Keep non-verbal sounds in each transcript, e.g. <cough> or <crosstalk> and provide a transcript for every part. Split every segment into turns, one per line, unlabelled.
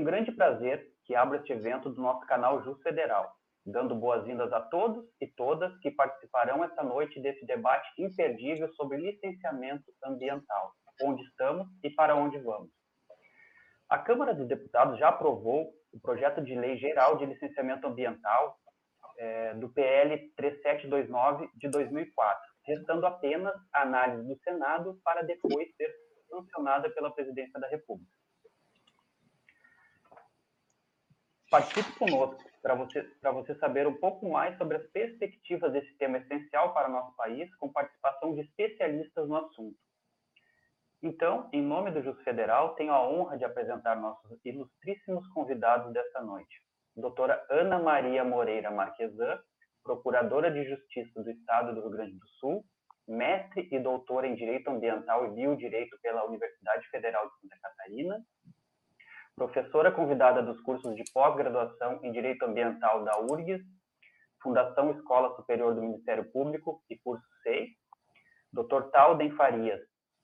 com grande prazer que abro este evento do nosso canal Jus Federal, dando boas-vindas a todos e todas que participarão esta noite desse debate imperdível sobre licenciamento ambiental, onde estamos e para onde vamos. A Câmara dos Deputados já aprovou o projeto de lei geral de licenciamento ambiental é, do PL 3729 de 2004, restando apenas a análise do Senado para depois ser sancionada pela Presidência da República. Participe conosco para você, para você saber um pouco mais sobre as perspectivas desse tema essencial para nosso país, com participação de especialistas no assunto. Então, em nome do Jus Federal, tenho a honra de apresentar nossos ilustríssimos convidados desta noite. Doutora Ana Maria Moreira Marquesan, Procuradora de Justiça do Estado do Rio Grande do Sul, mestre e doutora em Direito Ambiental e Biodireito pela Universidade Federal de Santa Catarina, professora convidada dos cursos de pós-graduação em Direito Ambiental da URGS, Fundação Escola Superior do Ministério Público e curso SEI, Dr. Talden Farias,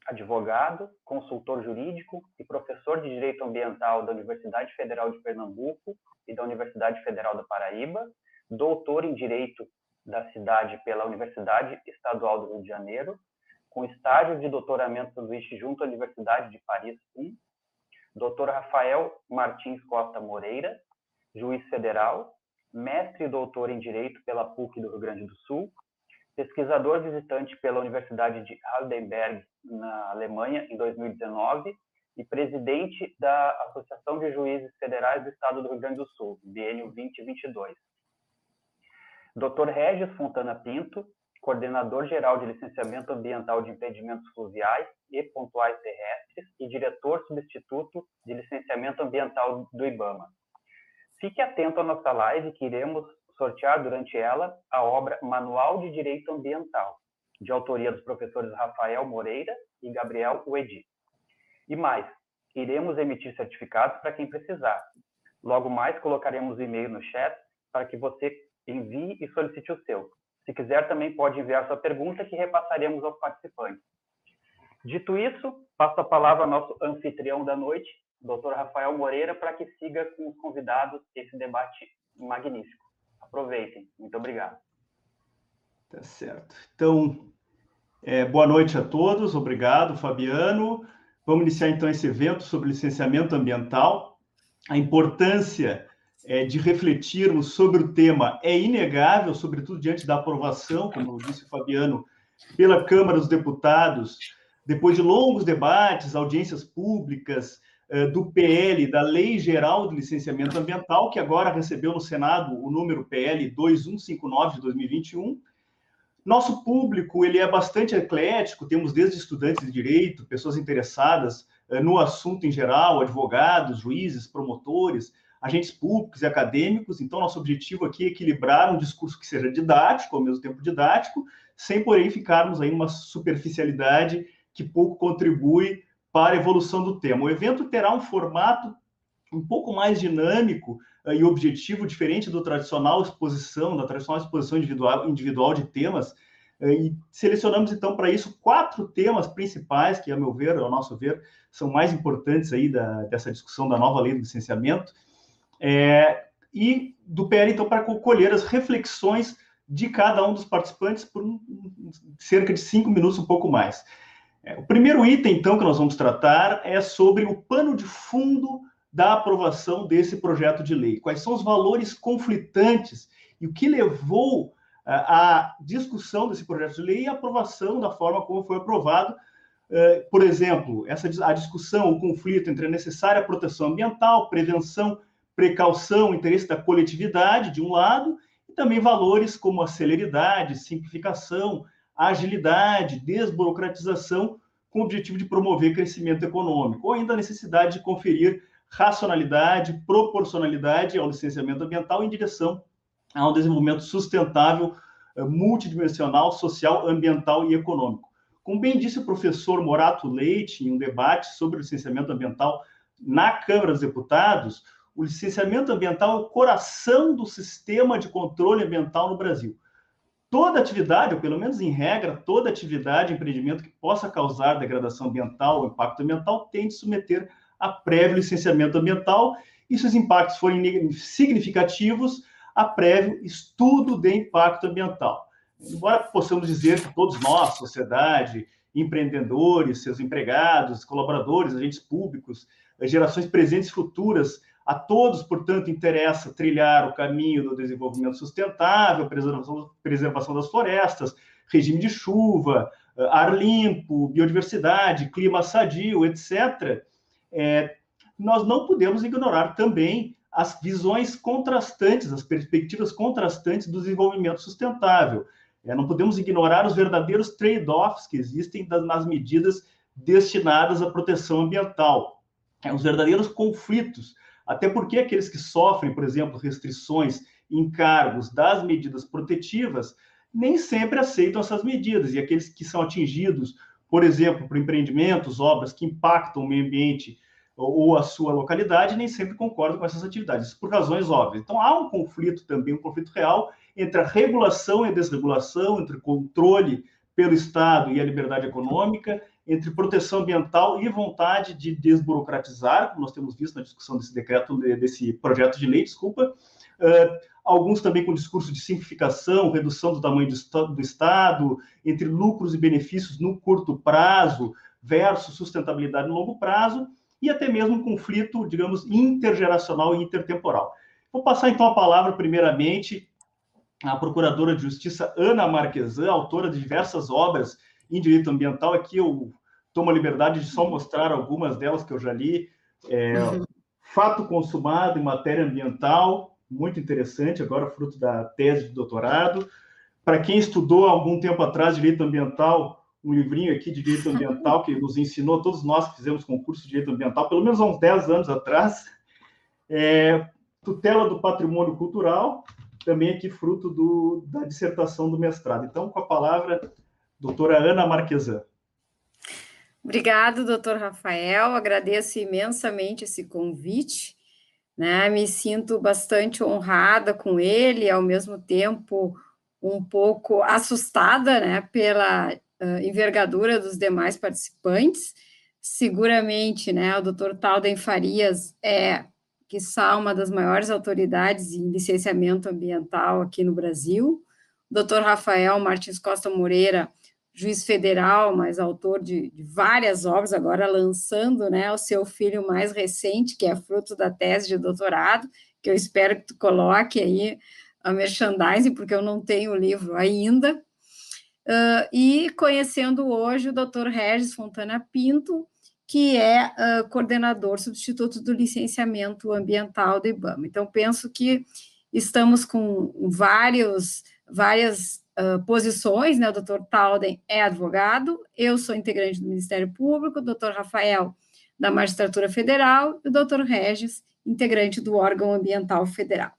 advogado, consultor jurídico e professor de Direito Ambiental da Universidade Federal de Pernambuco e da Universidade Federal da Paraíba, doutor em Direito da Cidade pela Universidade Estadual do Rio de Janeiro, com estágio de doutoramento sanduíche junto à Universidade de Paris I, Dr. Rafael Martins Costa Moreira, juiz federal, mestre e doutor em Direito pela PUC do Rio Grande do Sul, pesquisador visitante pela Universidade de Heidelberg, na Alemanha, em 2019, e presidente da Associação de Juízes Federais do Estado do Rio Grande do Sul, biênio 2022. Dr. Regis Fontana Pinto, coordenador geral de licenciamento ambiental de empreendimentos fluviais e pontuais terrestres e diretor substituto de licenciamento ambiental do IBAMA. Fique atento à nossa live que iremos sortear durante ela a obra Manual de Direito Ambiental, de autoria dos professores Rafael Moreira e Gabriel Uedi. E mais, iremos emitir certificados para quem precisar. Logo mais colocaremos o e-mail no chat para que você envie e solicite o seu. Se quiser, também pode enviar sua pergunta que repassaremos aos participantes. Dito isso, passo a palavra ao nosso anfitrião da noite, Dr. Rafael Moreira, para que siga com os convidados esse debate magnífico. Aproveitem. Muito obrigado.
Tá certo. Então, é, boa noite a todos. Obrigado, Fabiano. Vamos iniciar então esse evento sobre licenciamento ambiental. A importância é, de refletirmos sobre o tema é inegável, sobretudo diante da aprovação, como disse o Fabiano, pela Câmara dos Deputados, depois de longos debates, audiências públicas, é, do PL, da Lei Geral de Licenciamento Ambiental, que agora recebeu no Senado o número PL 2159 de 2021. Nosso público ele é bastante eclético, temos desde estudantes de direito, pessoas interessadas é, no assunto em geral, advogados, juízes, promotores, agentes públicos e acadêmicos. Então, nosso objetivo aqui é equilibrar um discurso que seja didático, ao mesmo tempo didático, sem, porém, ficarmos aí numa superficialidade que pouco contribui para a evolução do tema. O evento terá um formato um pouco mais dinâmico uh, e objetivo, diferente do tradicional exposição, da tradicional exposição individual, individual de temas, uh, e selecionamos, então, para isso, quatro temas principais, que, a meu ver, ao nosso ver, são mais importantes aí da, dessa discussão da nova lei do licenciamento, é, e do PL, então, para colher as reflexões de cada um dos participantes por um, cerca de cinco minutos, um pouco mais. É, o primeiro item, então, que nós vamos tratar é sobre o pano de fundo da aprovação desse projeto de lei. Quais são os valores conflitantes e o que levou à discussão desse projeto de lei e a aprovação da forma como foi aprovado. É, por exemplo, essa, a discussão, o conflito entre a necessária proteção ambiental, prevenção precaução, interesse da coletividade, de um lado, e também valores como a celeridade, simplificação, agilidade, desburocratização, com o objetivo de promover crescimento econômico, ou ainda a necessidade de conferir racionalidade, proporcionalidade ao licenciamento ambiental em direção a um desenvolvimento sustentável, eh, multidimensional, social, ambiental e econômico. Como bem disse o professor Morato Leite em um debate sobre licenciamento ambiental na Câmara dos Deputados, o licenciamento ambiental é o coração do sistema de controle ambiental no Brasil. Toda atividade, ou pelo menos em regra, toda atividade, empreendimento que possa causar degradação ambiental ou impacto ambiental, tem de submeter a prévio licenciamento ambiental e se os impactos forem significativos, a prévio estudo de impacto ambiental. Embora possamos dizer que todos nós, sociedade, empreendedores, seus empregados, colaboradores, agentes públicos, gerações presentes e futuras, a todos, portanto, interessa trilhar o caminho do desenvolvimento sustentável, preservação, preservação das florestas, regime de chuva, ar limpo, biodiversidade, clima sadio, etc. É, nós não podemos ignorar também as visões contrastantes, as perspectivas contrastantes do desenvolvimento sustentável. É, não podemos ignorar os verdadeiros trade-offs que existem nas medidas destinadas à proteção ambiental, é, os verdadeiros conflitos, até porque aqueles que sofrem, por exemplo, restrições, encargos das medidas protetivas, nem sempre aceitam essas medidas, e aqueles que são atingidos, por exemplo, por empreendimentos, obras que impactam o meio ambiente ou a sua localidade nem sempre concordam com essas atividades, por razões óbvias. Então, há um conflito também, um conflito real entre a regulação e a desregulação, entre controle pelo Estado e a liberdade econômica, entre proteção ambiental e vontade de desburocratizar, como nós temos visto na discussão desse decreto, desse projeto de lei, desculpa. Uh, alguns também com discurso de simplificação, redução do tamanho do, do Estado, entre lucros e benefícios no curto prazo versus sustentabilidade no longo prazo, e até mesmo um conflito, digamos, intergeracional e intertemporal. Vou passar então a palavra, primeiramente, à Procuradora de Justiça Ana Marquesan, autora de diversas obras em direito ambiental. Aqui eu tomo a liberdade de só mostrar algumas delas que eu já li. É, uhum. <laughs> Fato consumado em matéria ambiental, muito interessante, agora fruto da tese de doutorado. Para quem estudou há algum tempo atrás direito ambiental, um livrinho aqui de direito ambiental que nos ensinou, todos nós que fizemos concurso de direito ambiental, pelo menos há uns 10 anos atrás, é, tutela do patrimônio cultural, também aqui fruto do, da dissertação do mestrado. Então, com a palavra, doutora Ana Marquesan.
Obrigado, doutor Rafael, agradeço imensamente esse convite, né? me sinto bastante honrada com ele, ao mesmo tempo um pouco assustada, né, pela uh, envergadura dos demais participantes. Seguramente, né, o doutor Talden Farias é, que uma das maiores autoridades em licenciamento ambiental aqui no Brasil. O doutor Rafael Martins Costa Moreira, juiz federal, mas autor de, de, várias obras, agora lançando né, o seu filho mais recente, que é fruto da tese de doutorado, que eu espero que tu coloque aí a merchandising, porque eu não tenho o livro ainda. Uh, e conhecendo hoje o Dr. Regis Fontana Pinto, que é uh, coordenador substituto do licenciamento ambiental do IBAMA. Então, penso que estamos com vários, várias uh, posições, né? O doutor Talden é advogado, eu sou integrante do Ministério Público, o doutor Rafael, da Magistratura Federal, e o doutor Regis, integrante do órgão ambiental federal.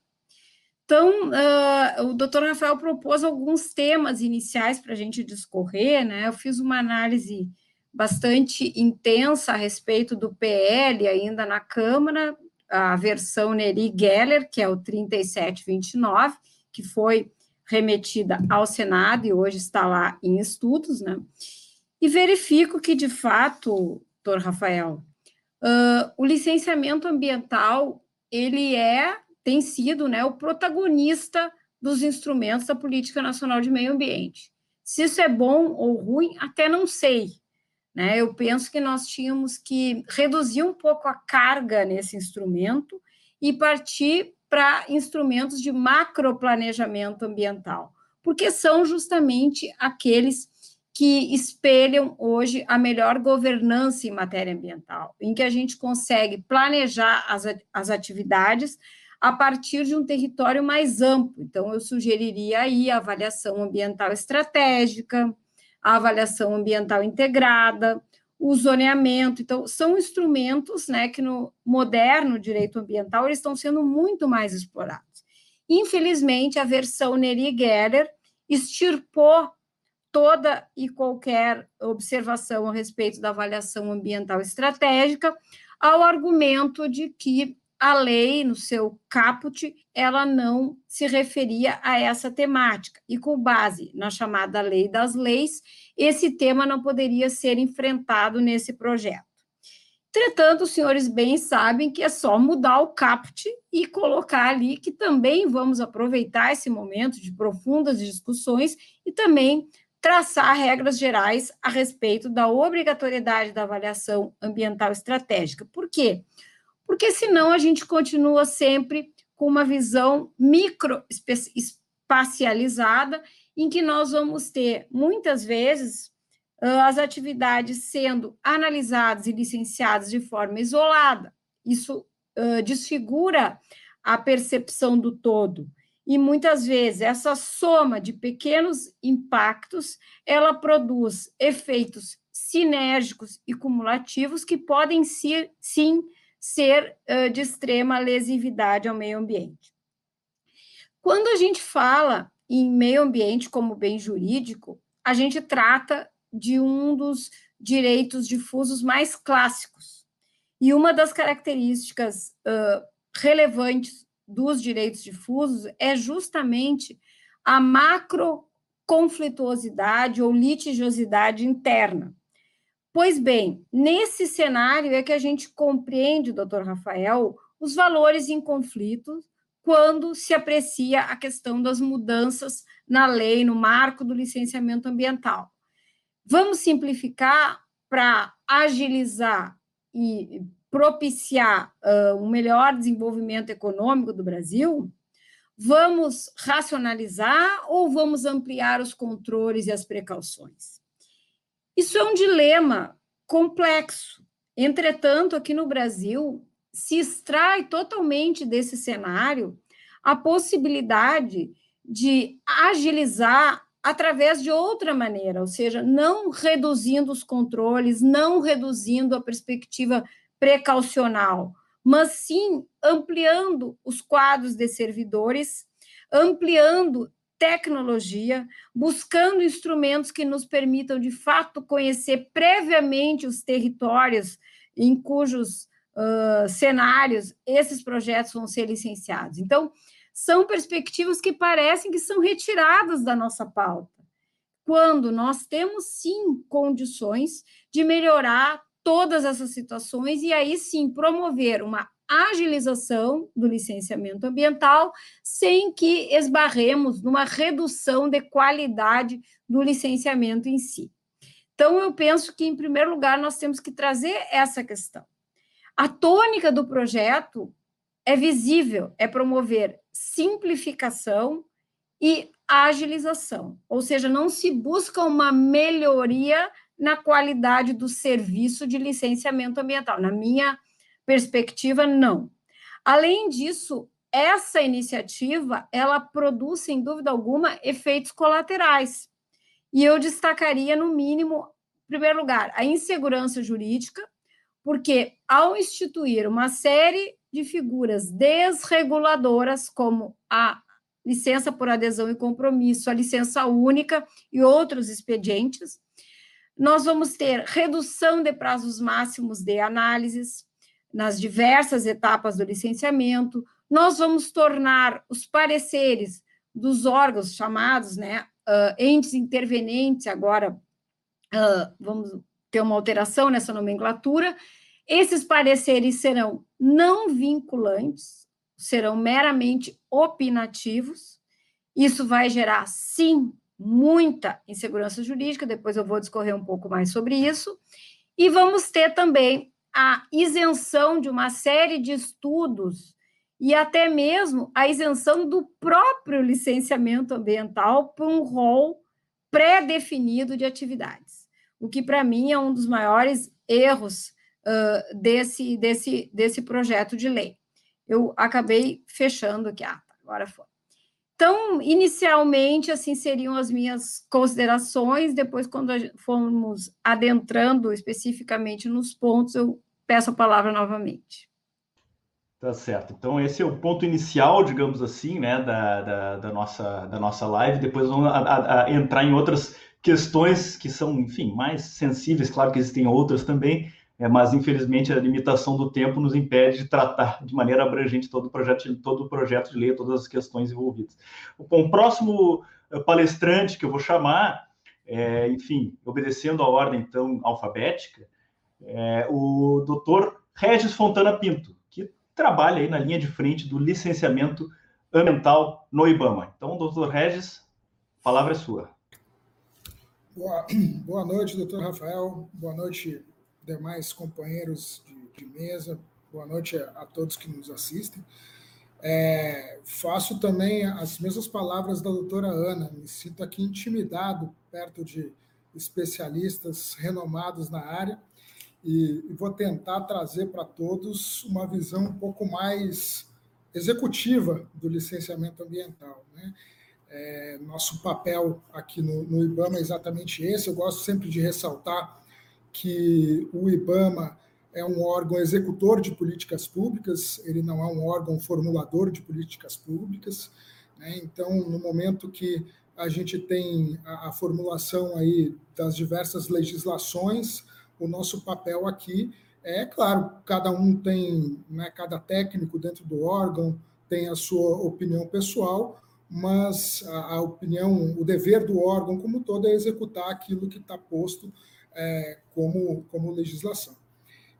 Então, uh, o doutor Rafael propôs alguns temas iniciais para a gente discorrer, né? Eu fiz uma análise bastante intensa a respeito do PL ainda na Câmara, a versão Neri Geller, que é o 3729, que foi remetida ao Senado e hoje está lá em estudos, né? E verifico que, de fato, doutor Rafael, uh, o licenciamento ambiental, ele é tem sido né, o protagonista dos instrumentos da Política Nacional de Meio Ambiente. Se isso é bom ou ruim, até não sei. Né? Eu penso que nós tínhamos que reduzir um pouco a carga nesse instrumento e partir para instrumentos de macroplanejamento ambiental, porque são justamente aqueles que espelham hoje a melhor governança em matéria ambiental, em que a gente consegue planejar as, as atividades a partir de um território mais amplo. Então, eu sugeriria aí a avaliação ambiental estratégica, a avaliação ambiental integrada, o zoneamento. Então, são instrumentos né, que no moderno direito ambiental eles estão sendo muito mais explorados. Infelizmente, a versão Neri-Geller extirpou toda e qualquer observação a respeito da avaliação ambiental estratégica, ao argumento de que a lei, no seu caput, ela não se referia a essa temática, e com base na chamada lei das leis, esse tema não poderia ser enfrentado nesse projeto. Entretanto, os senhores bem sabem que é só mudar o caput e colocar ali que também vamos aproveitar esse momento de profundas discussões e também traçar regras gerais a respeito da obrigatoriedade da avaliação ambiental estratégica. Por quê? Porque senão a gente continua sempre com uma visão micro espacializada em que nós vamos ter muitas vezes as atividades sendo analisadas e licenciadas de forma isolada. Isso desfigura a percepção do todo. E muitas vezes essa soma de pequenos impactos, ela produz efeitos sinérgicos e cumulativos que podem ser, sim ser uh, de extrema lesividade ao meio ambiente. Quando a gente fala em meio ambiente como bem jurídico, a gente trata de um dos direitos difusos mais clássicos. E uma das características uh, relevantes dos direitos difusos é justamente a macroconflituosidade ou litigiosidade interna. Pois bem, nesse cenário é que a gente compreende, doutor Rafael, os valores em conflito quando se aprecia a questão das mudanças na lei, no marco do licenciamento ambiental. Vamos simplificar para agilizar e propiciar uh, um melhor desenvolvimento econômico do Brasil? Vamos racionalizar ou vamos ampliar os controles e as precauções? Isso é um dilema complexo. Entretanto, aqui no Brasil, se extrai totalmente desse cenário a possibilidade de agilizar através de outra maneira, ou seja, não reduzindo os controles, não reduzindo a perspectiva precaucional, mas sim ampliando os quadros de servidores, ampliando tecnologia, buscando instrumentos que nos permitam, de fato, conhecer previamente os territórios em cujos uh, cenários esses projetos vão ser licenciados. Então, são perspectivas que parecem que são retiradas da nossa pauta, quando nós temos sim condições de melhorar todas essas situações e aí sim promover uma agilização do licenciamento ambiental sem que esbarremos numa redução de qualidade do licenciamento em si. Então, eu penso que, em primeiro lugar, nós temos que trazer essa questão. A tônica do projeto é visível, é promover simplificação e agilização, ou seja, não se busca uma melhoria na qualidade do serviço de licenciamento ambiental. Na minha perspectiva, não. Além disso, essa iniciativa, ela produz, sem dúvida alguma, efeitos colaterais. E eu destacaria, no mínimo, em primeiro lugar, a insegurança jurídica, porque ao instituir uma série de figuras desreguladoras, como a licença por adesão e compromisso, a licença única e outros expedientes. Nós vamos ter redução de prazos máximos de análises nas diversas etapas do licenciamento. Nós vamos tornar os pareceres dos órgãos chamados, né, uh, entes intervenentes, agora uh, vamos ter uma alteração nessa nomenclatura, esses pareceres serão não vinculantes, serão meramente opinativos. Isso vai gerar, sim, muita insegurança jurídica, depois eu vou discorrer um pouco mais sobre isso. E vamos ter também a isenção de uma série de estudos e até mesmo a isenção do próprio licenciamento ambiental para um rol pré-definido de atividades, o que para mim é um dos maiores erros uh, desse, desse, desse projeto de lei. Eu acabei fechando aqui, ah, agora foi. Então, inicialmente, assim seriam as minhas considerações, depois, quando formos adentrando especificamente nos pontos, eu peço a palavra novamente.
Tá certo. Então, esse é o ponto inicial, digamos assim, né, da, da, da nossa, da nossa live. Depois vamos a, a, a entrar em outras questões que são, enfim, mais sensíveis. Claro que existem outras também, é, mas infelizmente a limitação do tempo nos impede de tratar de maneira abrangente todo o projeto, todo o projeto de lei, todas as questões envolvidas. Bom, o próximo eh, palestrante que eu vou chamar, é, enfim, obedecendo a ordem então alfabética, é o doutor Regis Fontana Pinto, que trabalha aí na linha de frente do licenciamento ambiental no IBAMA. Então, doutor Regis, a palavra é sua.
Boa, <clears throat> boa noite, doutor Rafael. Boa noite, demais companheiros de, de mesa. Boa noite a, a, todos que nos assistem. É, faço também as mesmas palavras da doutora Ana. Me sinto aqui intimidado perto de especialistas renomados na área e, e vou tentar trazer para todos uma visão um pouco mais executiva do licenciamento ambiental. Né? É, nosso papel aqui no, no, IBAMA é exatamente esse. Eu gosto sempre de ressaltar que o IBAMA é um órgão executor de políticas públicas, ele não é um órgão formulador de políticas públicas. Né? Então, no momento que a gente tem a, a formulação aí das diversas legislações, o nosso papel aqui é, claro, cada um tem, né, cada técnico dentro do órgão tem a sua opinião pessoal, mas a, a opinião, o dever do órgão como todo é executar aquilo que está posto é, como, como legislação.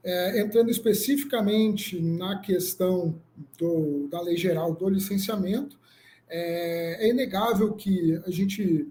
É, entrando especificamente na questão do, da lei geral do licenciamento, é, é inegável que a gente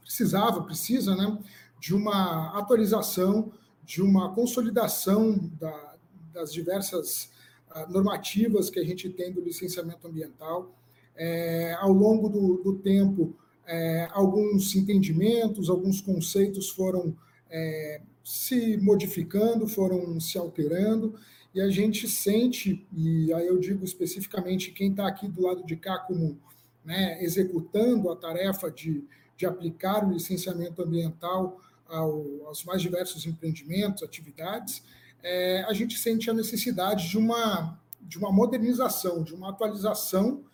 precisava, precisa, né, de uma atualização, de uma consolidação da, das diversas uh, normativas que a gente tem do licenciamento ambiental. É, ao longo do, do tempo, é, alguns entendimentos, alguns conceitos foram é, se modificando, foram se alterando, e a gente sente, e aí eu digo especificamente quem está aqui do lado de cá como né, executando a tarefa de, de aplicar o licenciamento ambiental ao, aos mais diversos empreendimentos, atividades, é, a gente sente a necessidade de uma, de uma modernização, de uma atualização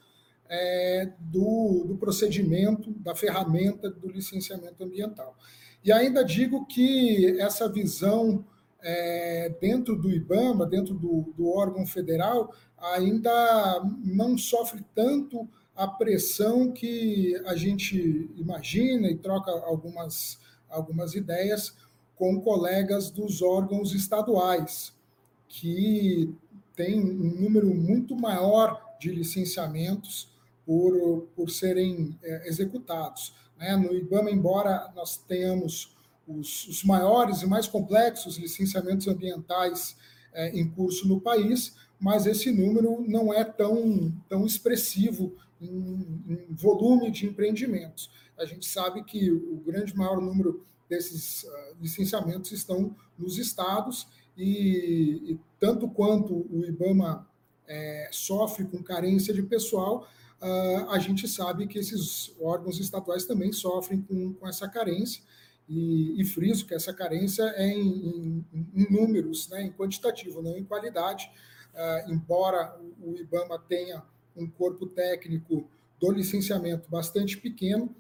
é, do, do procedimento, da ferramenta do licenciamento ambiental. E ainda digo que essa visão é, dentro do IBAMA, dentro do, do, órgão federal, ainda não sofre tanto a pressão que a gente imagina e troca algumas algumas ideias com colegas dos órgãos estaduais, que tem um número muito maior de licenciamentos por, por serem é, executados. Né? No IBAMA, embora nós tenhamos os, os, maiores e mais complexos licenciamentos ambientais é, em curso no país, mas esse número não é tão, tão expressivo em, em volume de empreendimentos. A gente sabe que o grande maior número desses uh, licenciamentos estão nos estados e, e tanto quanto o IBAMA é, sofre com carência de pessoal, uh, a gente sabe que esses órgãos estaduais também sofrem com, com essa carência e, e, friso que essa carência é em, em, em números, né, em quantitativo, não em qualidade, uh, embora o IBAMA tenha um corpo técnico do licenciamento bastante pequeno,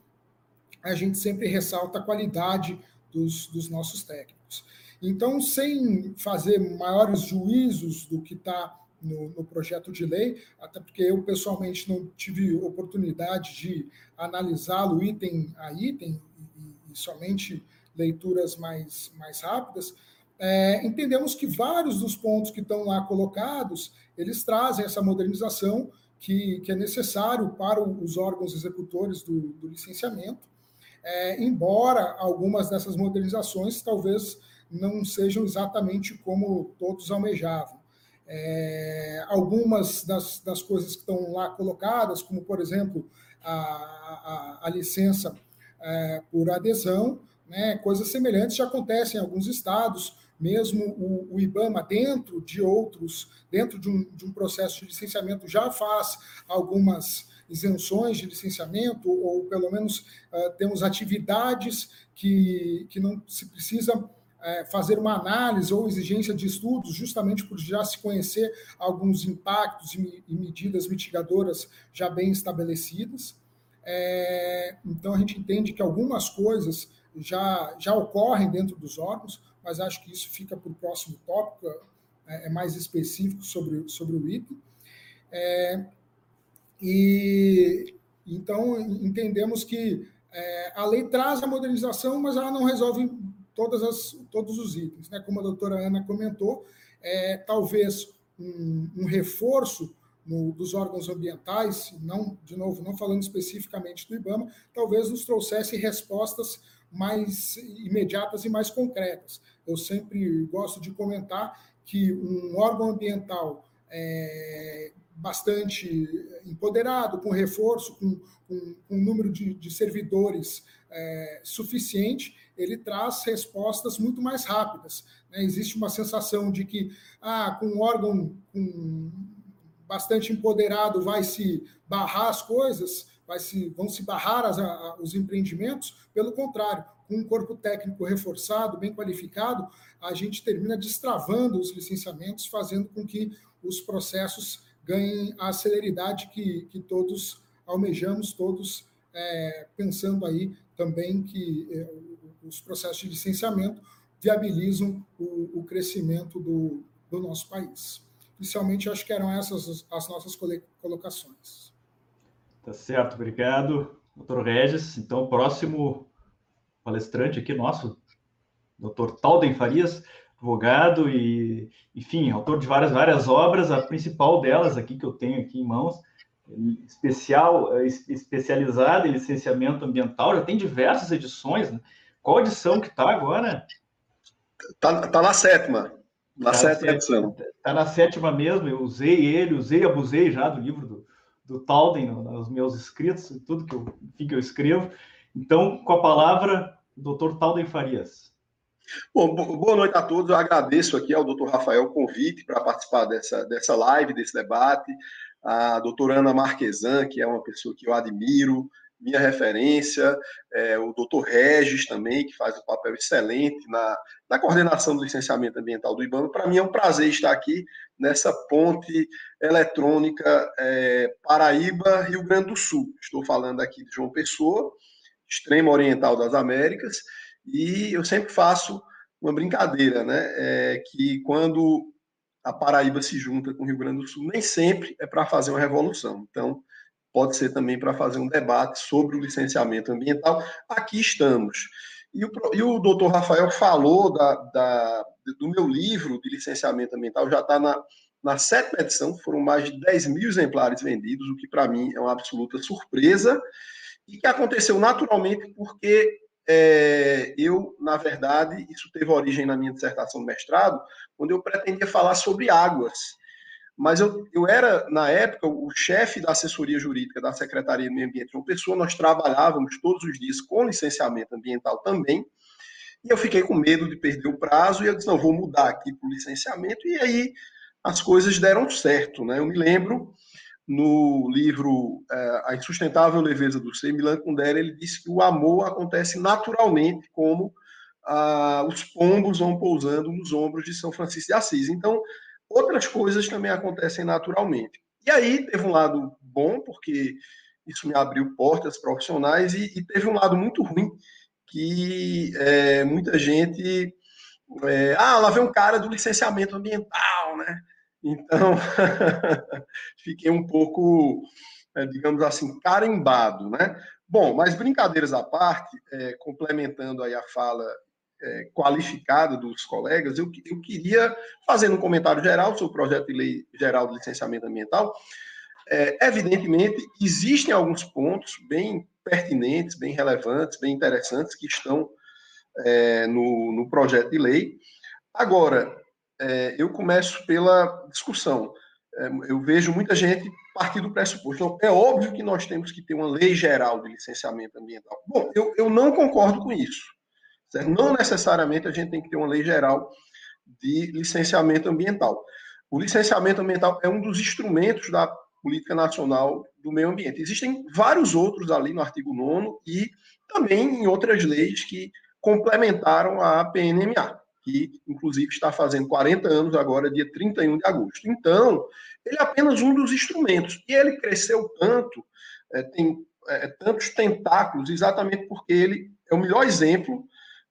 a gente sempre ressalta a qualidade dos, dos nossos técnicos. Então, sem fazer maiores juízos do que está no, no, projeto de lei, até porque eu pessoalmente não tive oportunidade de analisá-lo item a item, e, e, somente leituras mais, mais rápidas, é, entendemos que vários dos pontos que estão lá colocados, eles trazem essa modernização que, que é necessário para os órgãos executores do, do licenciamento, é, embora algumas dessas modernizações talvez não sejam exatamente como todos almejavam. É, algumas das, das coisas que estão lá colocadas, como, por exemplo, a, a, a licença é, por adesão, né, coisas semelhantes já acontecem em alguns estados, mesmo o, o, IBAMA, dentro de outros, dentro de um, de um processo de licenciamento, já faz algumas isenções de licenciamento, ou pelo menos uh, temos atividades que, que não se precisa uh, fazer uma análise ou exigência de estudos, justamente por já se conhecer alguns impactos e, e medidas mitigadoras já bem estabelecidas. É, então, a gente entende que algumas coisas já, já ocorrem dentro dos órgãos, mas acho que isso fica para o próximo tópico, é, é mais específico sobre, sobre o item. É, e então entendemos que é, a lei traz a modernização, mas ela não resolve todas as, todos os itens. Né? Como a doutora Ana comentou, é, talvez um, um reforço no, dos órgãos ambientais, não, de novo, não falando especificamente do IBAMA, talvez nos trouxesse respostas mais imediatas e mais concretas. Eu sempre gosto de comentar que um órgão ambiental é, bastante empoderado, com reforço, com, com, com um número de, de servidores é, suficiente, ele traz respostas muito mais rápidas. Né? Existe uma sensação de que, ah, com um órgão com bastante empoderado vai se barrar as coisas, vai se, vão se barrar as, a, os empreendimentos. Pelo contrário, com um corpo técnico reforçado, bem qualificado, a gente termina destravando os licenciamentos, fazendo com que os processos ganhem a celeridade que, que todos almejamos, todos é, pensando aí também que é, os processos de licenciamento viabilizam o, o crescimento do, do nosso país. Inicialmente, acho que eram essas as nossas colocações.
Tá certo, obrigado, doutor Regis. Então, próximo palestrante aqui nosso, doutor Talden Farias, advogado e, enfim, autor de várias, várias obras, a principal delas aqui que eu tenho aqui em mãos, especial, especializada em licenciamento ambiental, já tem diversas edições, né? Qual edição que está agora?
Está tá na sétima. Na tá sétima edição.
Está na sétima mesmo, eu usei ele, usei e abusei já do livro do, do Talden nos meus escritos, tudo que eu, enfim, que eu escrevo. Então, com a palavra, doutor Talden Farias.
Bom, boa noite a todos. Eu agradeço aqui ao doutor Rafael o convite para participar dessa, dessa live, desse debate. A doutora Ana Marquesan, que é uma pessoa que eu admiro, minha referência, é, o doutor Regis também, que faz um papel excelente na, na coordenação do licenciamento ambiental do IBAMA. Para mim é um prazer estar aqui nessa ponte eletrônica é, Paraíba-Rio Grande do Sul. Estou falando aqui de João Pessoa, extremo oriental das Américas, e eu sempre faço uma brincadeira, né? É, que quando a Paraíba se junta com o Rio Grande do Sul, nem sempre é para fazer uma revolução. Então, pode ser também para fazer um debate sobre o licenciamento ambiental. Aqui estamos. E o, e o doutor Rafael falou da, da, do meu livro de licenciamento ambiental, já está na, na sétima edição, foram mais de 10 mil exemplares vendidos, o que para mim é uma absoluta surpresa, e que aconteceu naturalmente porque é, eu, na verdade, isso teve origem na minha dissertação de mestrado, quando eu pretendia falar sobre águas. Mas eu, eu era, na época, o chefe da assessoria jurídica da Secretaria do Meio Ambiente de uma pessoa, nós trabalhávamos todos os dias com licenciamento ambiental também, e eu fiquei com medo de perder o prazo, e eu disse, não, vou mudar aqui para o licenciamento, e aí as coisas deram certo, né? Eu me lembro no livro é, A Insustentável Leveza do Ser, Milan Kundera, ele disse que o amor acontece naturalmente, como ah, os pombos vão pousando nos ombros de São Francisco de Assis. Então, outras coisas também acontecem naturalmente. E aí teve um lado bom, porque isso me abriu portas profissionais, e, e teve um lado muito ruim, que é, muita gente. É, ah, lá vem um cara do licenciamento ambiental, né? Então, <laughs> fiquei um pouco, é, digamos assim, carimbado, né? Bom, mas brincadeiras à parte, é, complementando aí a fala é, qualificada dos colegas, eu, eu queria fazer um comentário geral sobre o projeto de lei geral de licenciamento ambiental. É, evidentemente, existem alguns pontos bem pertinentes, bem relevantes, bem interessantes que estão é, no, no projeto de lei. Agora, é, eu começo pela discussão. É, eu vejo muita gente partir do pressuposto. Então, é óbvio que nós temos que ter uma lei geral de licenciamento ambiental. Bom, eu, eu não concordo com isso. Certo? Não necessariamente a gente tem que ter uma lei geral de licenciamento ambiental. O licenciamento ambiental é um dos instrumentos da política nacional do meio ambiente. Existem vários outros ali no artigo 9 e também em outras leis que complementaram a PNMA que inclusive está fazendo 40 anos agora, dia 31 de agosto. Então, ele é apenas um dos instrumentos. E ele cresceu tanto, é, tem é, tantos tentáculos, exatamente porque ele é o melhor exemplo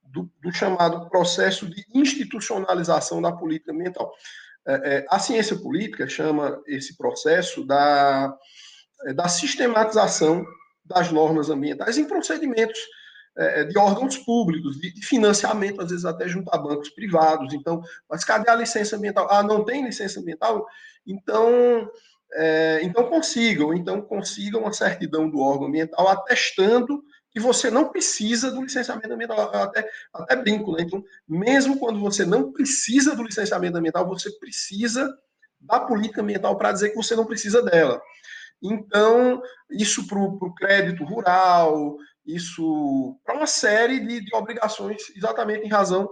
do, do chamado processo de institucionalização da política ambiental. É, é a ciência política chama esse processo da, é, da sistematização das normas ambientais em procedimentos é, de órgãos públicos, de, de, financiamento, às vezes até junto a bancos privados. Então, mas cadê a licença ambiental? Ah, não tem licença ambiental? Então, é, então consigam, então consigam a certidão do órgão ambiental atestando que você não precisa do licenciamento ambiental. Até, até brinco, né? Então, mesmo quando você não precisa do licenciamento ambiental, você precisa da política ambiental para dizer que você não precisa dela. Então, isso para o crédito rural, isso para uma série de, de obrigações, exatamente em razão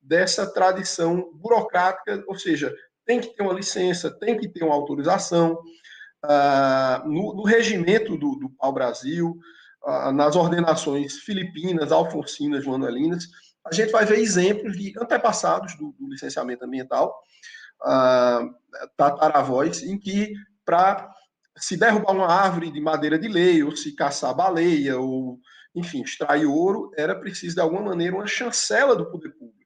dessa tradição burocrática, ou seja, tem que ter uma licença, tem que ter uma autorização. Ah, no, no, regimento do, do pau-brasil, ah, nas ordenações filipinas, alfonsinas, manuelinas, a gente vai ver exemplos de antepassados do, do licenciamento ambiental, ah, tataravós, em que para se derrubar uma árvore de madeira de lei, ou se caçar baleia, ou, enfim, extrair ouro, era preciso, de alguma maneira, uma chancela do poder público.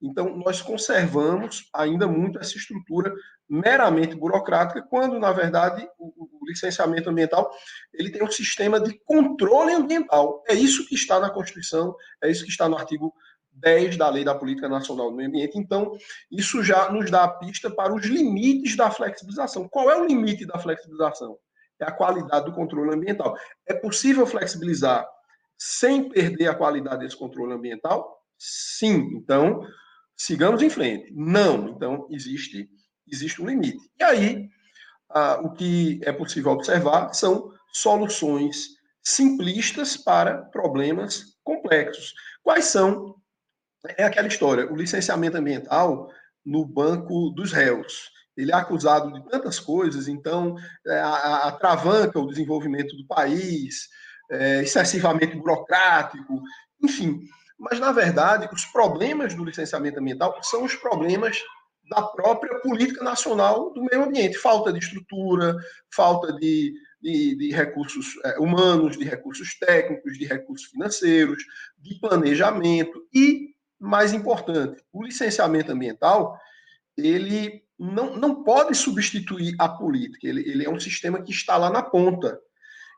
Então, nós conservamos ainda muito essa estrutura meramente burocrática, quando, na verdade, o, licenciamento ambiental ele tem um sistema de controle ambiental. É isso que está na Constituição, é isso que está no artigo 10 da Lei da Política Nacional do Meio Ambiente. Então, isso já nos dá a pista para os limites da flexibilização. Qual é o limite da flexibilização? É a qualidade do controle ambiental. É possível flexibilizar sem perder a qualidade desse controle ambiental? Sim. Então, sigamos em frente. Não. Então, existe, existe um limite. E aí, ah, o que é possível observar são soluções simplistas para problemas complexos. Quais são é aquela história, o licenciamento ambiental no banco dos réus. Ele é acusado de tantas coisas, então é, a, a travanca o desenvolvimento do país, é, excessivamente burocrático, enfim. Mas, na verdade, os problemas do licenciamento ambiental são os problemas da própria política nacional do meio ambiente. Falta de estrutura, falta de, de, de recursos é, humanos, de recursos técnicos, de recursos financeiros, de planejamento e mais importante, o licenciamento ambiental, ele não, não pode substituir a política, ele, ele é um sistema que está lá na ponta.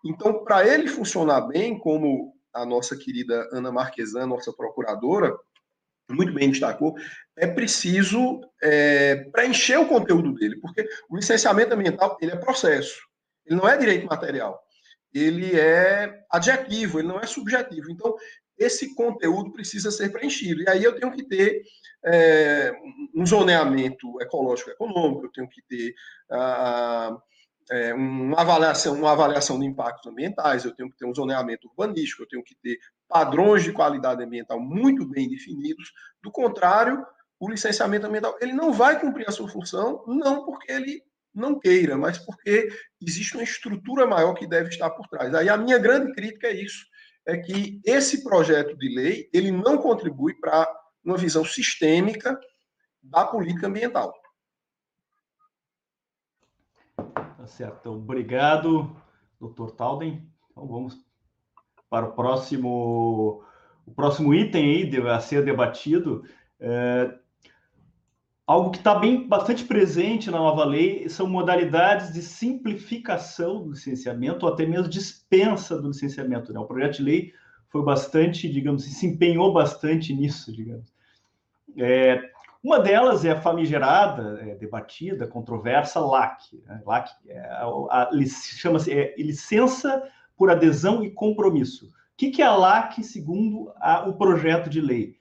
Então, para ele funcionar bem, como a nossa querida Ana Marquesan, nossa procuradora, muito bem destacou, é preciso é, preencher o conteúdo dele, porque o licenciamento ambiental ele é processo, ele não é direito material, ele é adjetivo, ele não é subjetivo. Então, esse conteúdo precisa ser preenchido. E aí eu tenho que ter é, um zoneamento ecológico econômico, eu tenho que ter ah, é, uma, avaliação, uma avaliação de impactos ambientais, eu tenho que ter um zoneamento urbanístico, eu tenho que ter padrões de qualidade ambiental muito bem definidos. Do contrário, o licenciamento ambiental ele não vai cumprir a sua função, não porque ele não queira, mas porque existe uma estrutura maior que deve estar por trás. Aí a minha grande crítica é isso é que esse projeto de lei ele não contribui para uma visão sistêmica da política ambiental.
Tá certo. Então, obrigado, doutor Talden. Então, vamos para o próximo, o próximo item aí a ser debatido. É, Algo que está bem bastante presente na nova lei são modalidades de simplificação do licenciamento ou até mesmo dispensa do licenciamento. Né? O projeto de lei foi bastante, digamos assim, se empenhou bastante nisso, digamos. É, uma delas é a famigerada, é, debatida, controversa LAC. Né? LAC é, chama-se é, licença por adesão e compromisso. O que, que é a LAC segundo a, o projeto de lei?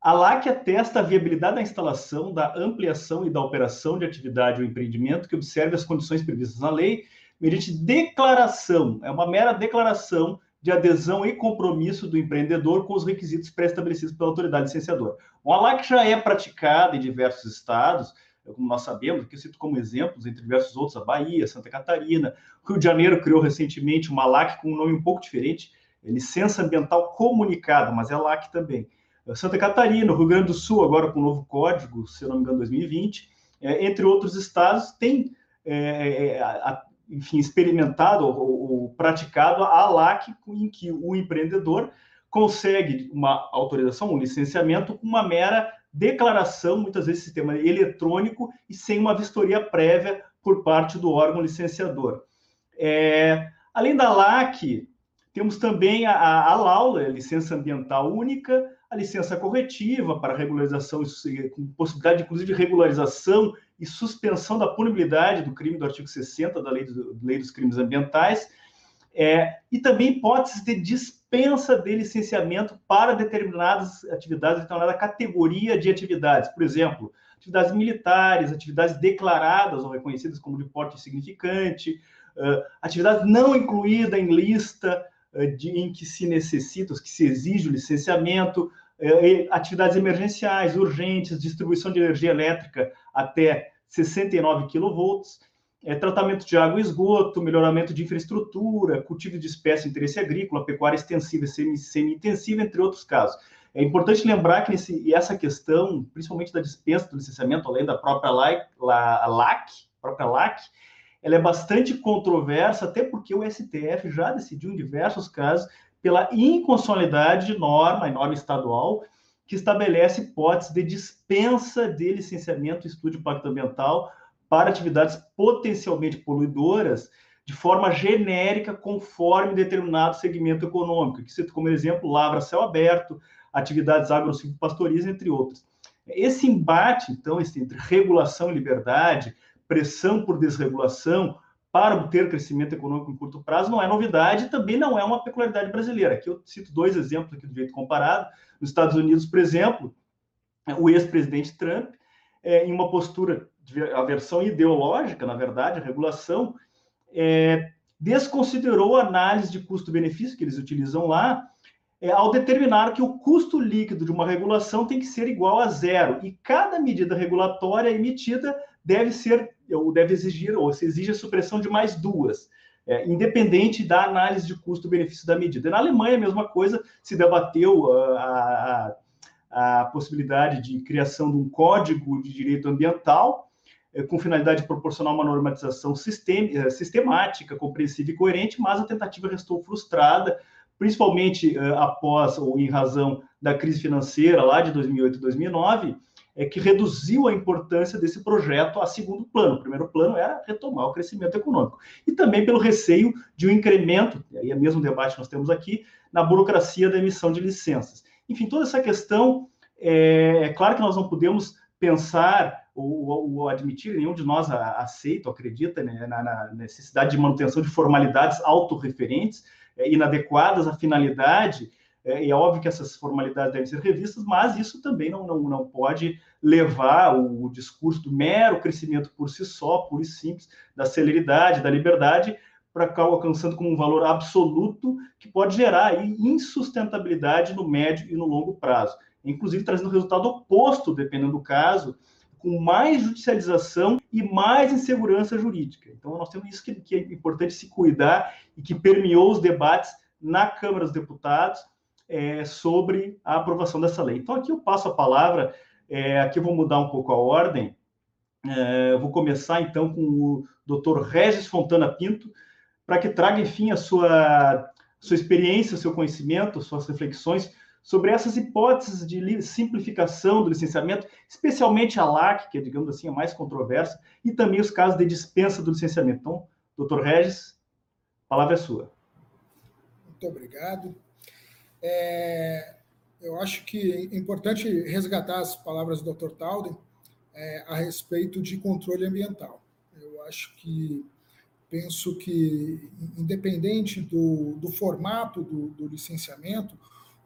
A LAC atesta a viabilidade da instalação, da ampliação e da operação de atividade ou empreendimento que observe as condições previstas na lei, mediante declaração, é uma mera declaração de adesão e compromisso do empreendedor com os requisitos pré-estabelecidos pela autoridade licenciadora. a LAC já é praticada em diversos estados, como nós sabemos, aqui eu cito como exemplos, entre diversos outros, a Bahia, Santa Catarina, o Rio de Janeiro criou recentemente uma LAC com um nome um pouco diferente, é Licença Ambiental Comunicada, mas é LAC também. Santa Catarina, Rio Grande do Sul, agora com o novo código, se não me engano, 2020, é, entre outros estados, tem, é, é, a, enfim, experimentado ou, ou, praticado a LAC, em que o empreendedor consegue uma autorização, um licenciamento, com uma mera declaração, muitas vezes sistema eletrônico, e sem uma vistoria prévia por parte do órgão licenciador. É, além da LAC, Temos também a, a LAULA, a licença ambiental única, a licença corretiva para regularização, com possibilidade, inclusive, de regularização e suspensão da punibilidade do crime do artigo 60 da Lei, do, Lei dos Crimes Ambientais, é, e também hipóteses de dispensa de licenciamento para determinadas atividades, determinada categoria de atividades. Por exemplo, atividades militares, atividades declaradas ou reconhecidas como de porte significante, uh, atividades não incluídas em lista de, em que se necessita, que se exige o licenciamento, atividades emergenciais, urgentes, distribuição de energia elétrica até 69 kV, é, tratamento de água e esgoto, melhoramento de infraestrutura, cultivo de espécies de interesse agrícola, pecuária extensiva e semi-intensiva, entre outros casos. É importante lembrar que esse, essa questão, principalmente da dispensa do licenciamento, além da própria LAC, la, LAC, própria LAC, ela é bastante controversa, até porque o STF já decidiu em diversos casos pela inconstitucionalidade de norma, norma estadual, que estabelece hipóteses de dispensa de licenciamento e estudo de impacto ambiental para atividades potencialmente poluidoras de forma genérica, conforme determinado segmento econômico, que cito como exemplo lavra céu aberto, atividades agro-pastoris, entre outras. Esse embate, então, entre regulação e liberdade, pressão por desregulação para obter crescimento econômico em curto prazo não é novidade, também não é uma peculiaridade brasileira. Aqui eu cito dois exemplos aqui do jeito comparado. Nos Estados Unidos, por exemplo, o ex-presidente Trump, é, em uma postura de aversão ideológica, na verdade, a regulação, é, desconsiderou a análise de custo-benefício que eles utilizam lá é, ao determinar que o custo líquido de uma regulação tem que ser igual a zero e cada medida regulatória emitida deve ser ou deve exigir ou se exige a supressão de mais duas, é, independente da análise de custo-benefício da medida. Na Alemanha, a mesma coisa, se debateu a, a, a possibilidade de criação de um código de direito ambiental é, com finalidade de proporcionar uma normatização sistem, é, sistemática, compreensível e coerente, mas a tentativa restou frustrada principalmente uh, após ou em razão da crise financeira lá de 2008 e 2009, é que reduziu a importância desse projeto a segundo plano. O primeiro plano era retomar o crescimento econômico. E também pelo receio de um incremento, e aí é o mesmo debate que nós temos aqui, na burocracia da emissão de licenças. Enfim, toda essa questão, é, é claro que nós não podemos pensar ou, ou, admitir, nenhum de nós aceita ou acredita né, na, na necessidade de manutenção de formalidades autorreferentes, é, inadequadas à finalidade, é, é óbvio que essas formalidades devem ser revistas, mas isso também não, não, não pode levar o, o discurso do mero crescimento por si só, puro e simples, da celeridade, da liberdade, para cá alcançando como um valor absoluto que pode gerar aí, insustentabilidade no médio e no longo prazo, inclusive trazendo resultado oposto, dependendo do caso, com mais judicialização e mais insegurança jurídica. Então, nós temos isso que, que, é importante se cuidar e que permeou os debates na Câmara dos Deputados é, sobre a aprovação dessa lei. Então, aqui eu passo a palavra, é, aqui eu vou mudar um pouco a ordem, é, vou começar então com o doutor Regis Fontana Pinto, para que traga, enfim, a sua, sua experiência, seu conhecimento, suas reflexões sobre essas hipóteses de simplificação do licenciamento, especialmente a LAC, que é, digamos assim, a mais controversa, e também os casos de dispensa do licenciamento. Então, doutor Regis, a palavra é sua.
Muito obrigado. É, eu acho que é importante resgatar as palavras do Dr. Talden é, a respeito de controle ambiental. Eu acho que penso que, independente do, do formato do, do licenciamento,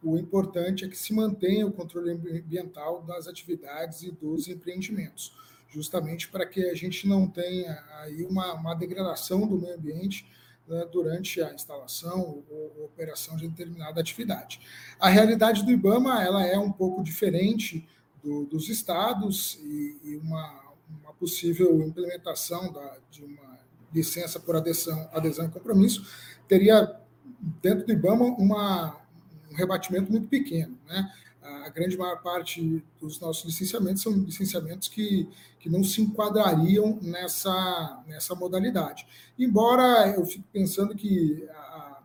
o importante é que se mantenha o controle ambiental das atividades e dos empreendimentos, justamente para que a gente não tenha aí uma, uma degradação do meio ambiente né, durante a instalação ou, ou operação de determinada atividade. A realidade do IBAMA ela é um pouco diferente do, dos estados e, e uma, uma, possível implementação da, de uma licença por adesão, adesão e compromisso teria dentro do IBAMA uma um rebatimento muito pequeno. Né? A grande maior parte dos nossos licenciamentos são licenciamentos que, que não se enquadrariam nessa, nessa modalidade. Embora eu fique pensando que a,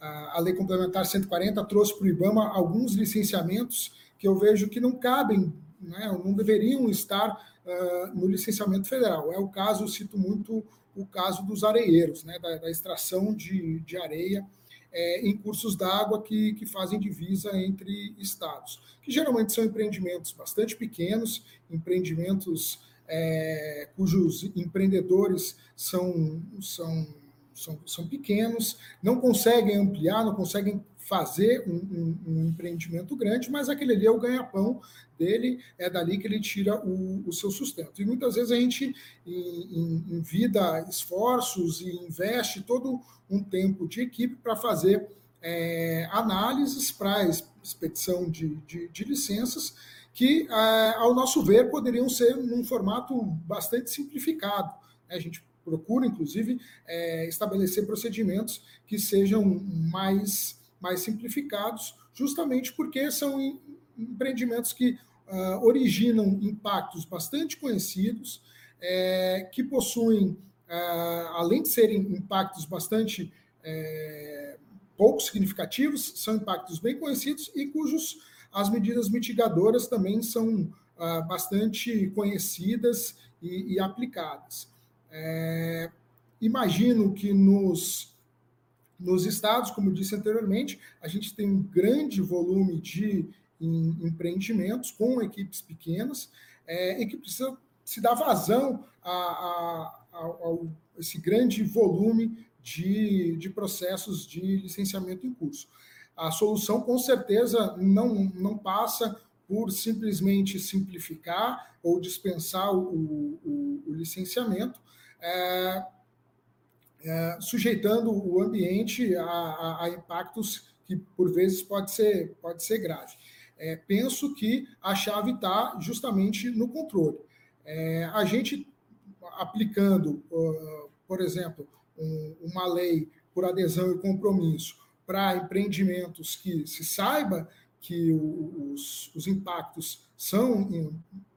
a, a Lei Complementar 140 trouxe para o IBAMA alguns licenciamentos que eu vejo que não cabem, né, não deveriam estar uh, no licenciamento federal. É o caso, cito muito o caso dos areieiros, né, da, da extração de, de areia é, em cursos d'água que, que fazem divisa entre estados, que geralmente são empreendimentos bastante pequenos, empreendimentos é, cujos empreendedores são, são, são, são pequenos, não conseguem ampliar, não conseguem fazer um, um, um, empreendimento grande, mas aquele ali é o ganha-pão dele, é dali que ele tira o, o seu sustento. E muitas vezes a gente envida esforços e investe todo um tempo de equipe para fazer é, análises para expedição de, de, de licenças que, é, ao nosso ver, poderiam ser num formato bastante simplificado. A gente procura, inclusive, é, estabelecer procedimentos que sejam mais mais simplificados, justamente porque são empreendimentos que uh, originam impactos bastante conhecidos, é, que possuem, uh, além de serem impactos bastante é, pouco significativos, são impactos bem conhecidos e cujos as medidas mitigadoras também são uh, bastante conhecidas e, e aplicadas. É, imagino que nos nos estados, como disse anteriormente, a gente tem um grande volume de em, empreendimentos com equipes pequenas é, e que precisa se dar vazão a, a, a, a esse grande volume de, de processos de licenciamento em curso. A solução, com certeza, não, não passa por simplesmente simplificar ou dispensar o, o, o licenciamento, é, é, sujeitando o ambiente a, a, a, impactos que, por vezes, pode ser, pode ser grave. É, penso que a chave está justamente no controle. É, a gente aplicando, uh, por exemplo, um, uma lei por adesão e compromisso para empreendimentos que se saiba que os, os impactos são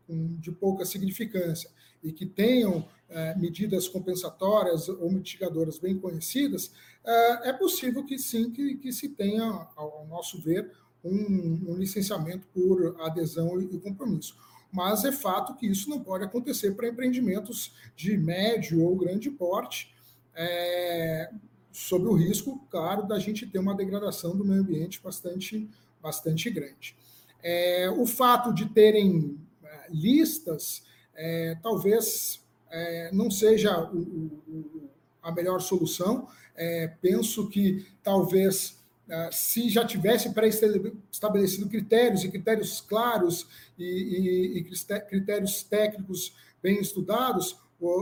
de pouca significância e que tenham é, medidas compensatórias ou mitigadoras bem conhecidas, é, é possível que sim, que, que se tenha, ao nosso ver, um, um, licenciamento por adesão e compromisso. Mas é fato que isso não pode acontecer para empreendimentos de médio ou grande porte, é, sob o risco, claro, da gente ter uma degradação do meio ambiente bastante, bastante grande. É, o fato de terem é, listas, é, talvez é, não seja o, o, a melhor solução. É, penso que talvez, é, se já tivesse pré-estabelecido critérios e critérios claros e, e, e, critérios técnicos bem estudados,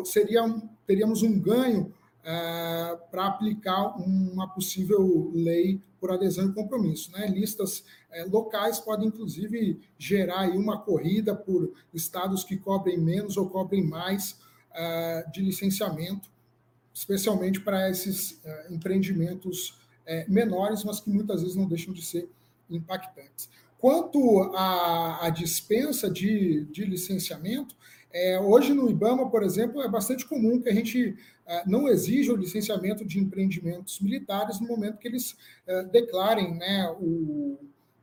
seria, teríamos um ganho é, para aplicar uma possível lei por adesão e compromisso. Né? Listas é, locais podem, inclusive, gerar uma corrida por estados que cobrem menos ou cobrem mais uh, de licenciamento, especialmente para esses uh, empreendimentos uh, menores, mas que muitas vezes não deixam de ser impactantes. Quanto à, à dispensa de, de licenciamento, é, hoje no IBAMA, por exemplo, é bastante comum que a gente não exija o licenciamento de empreendimentos militares no momento que eles declarem né, o,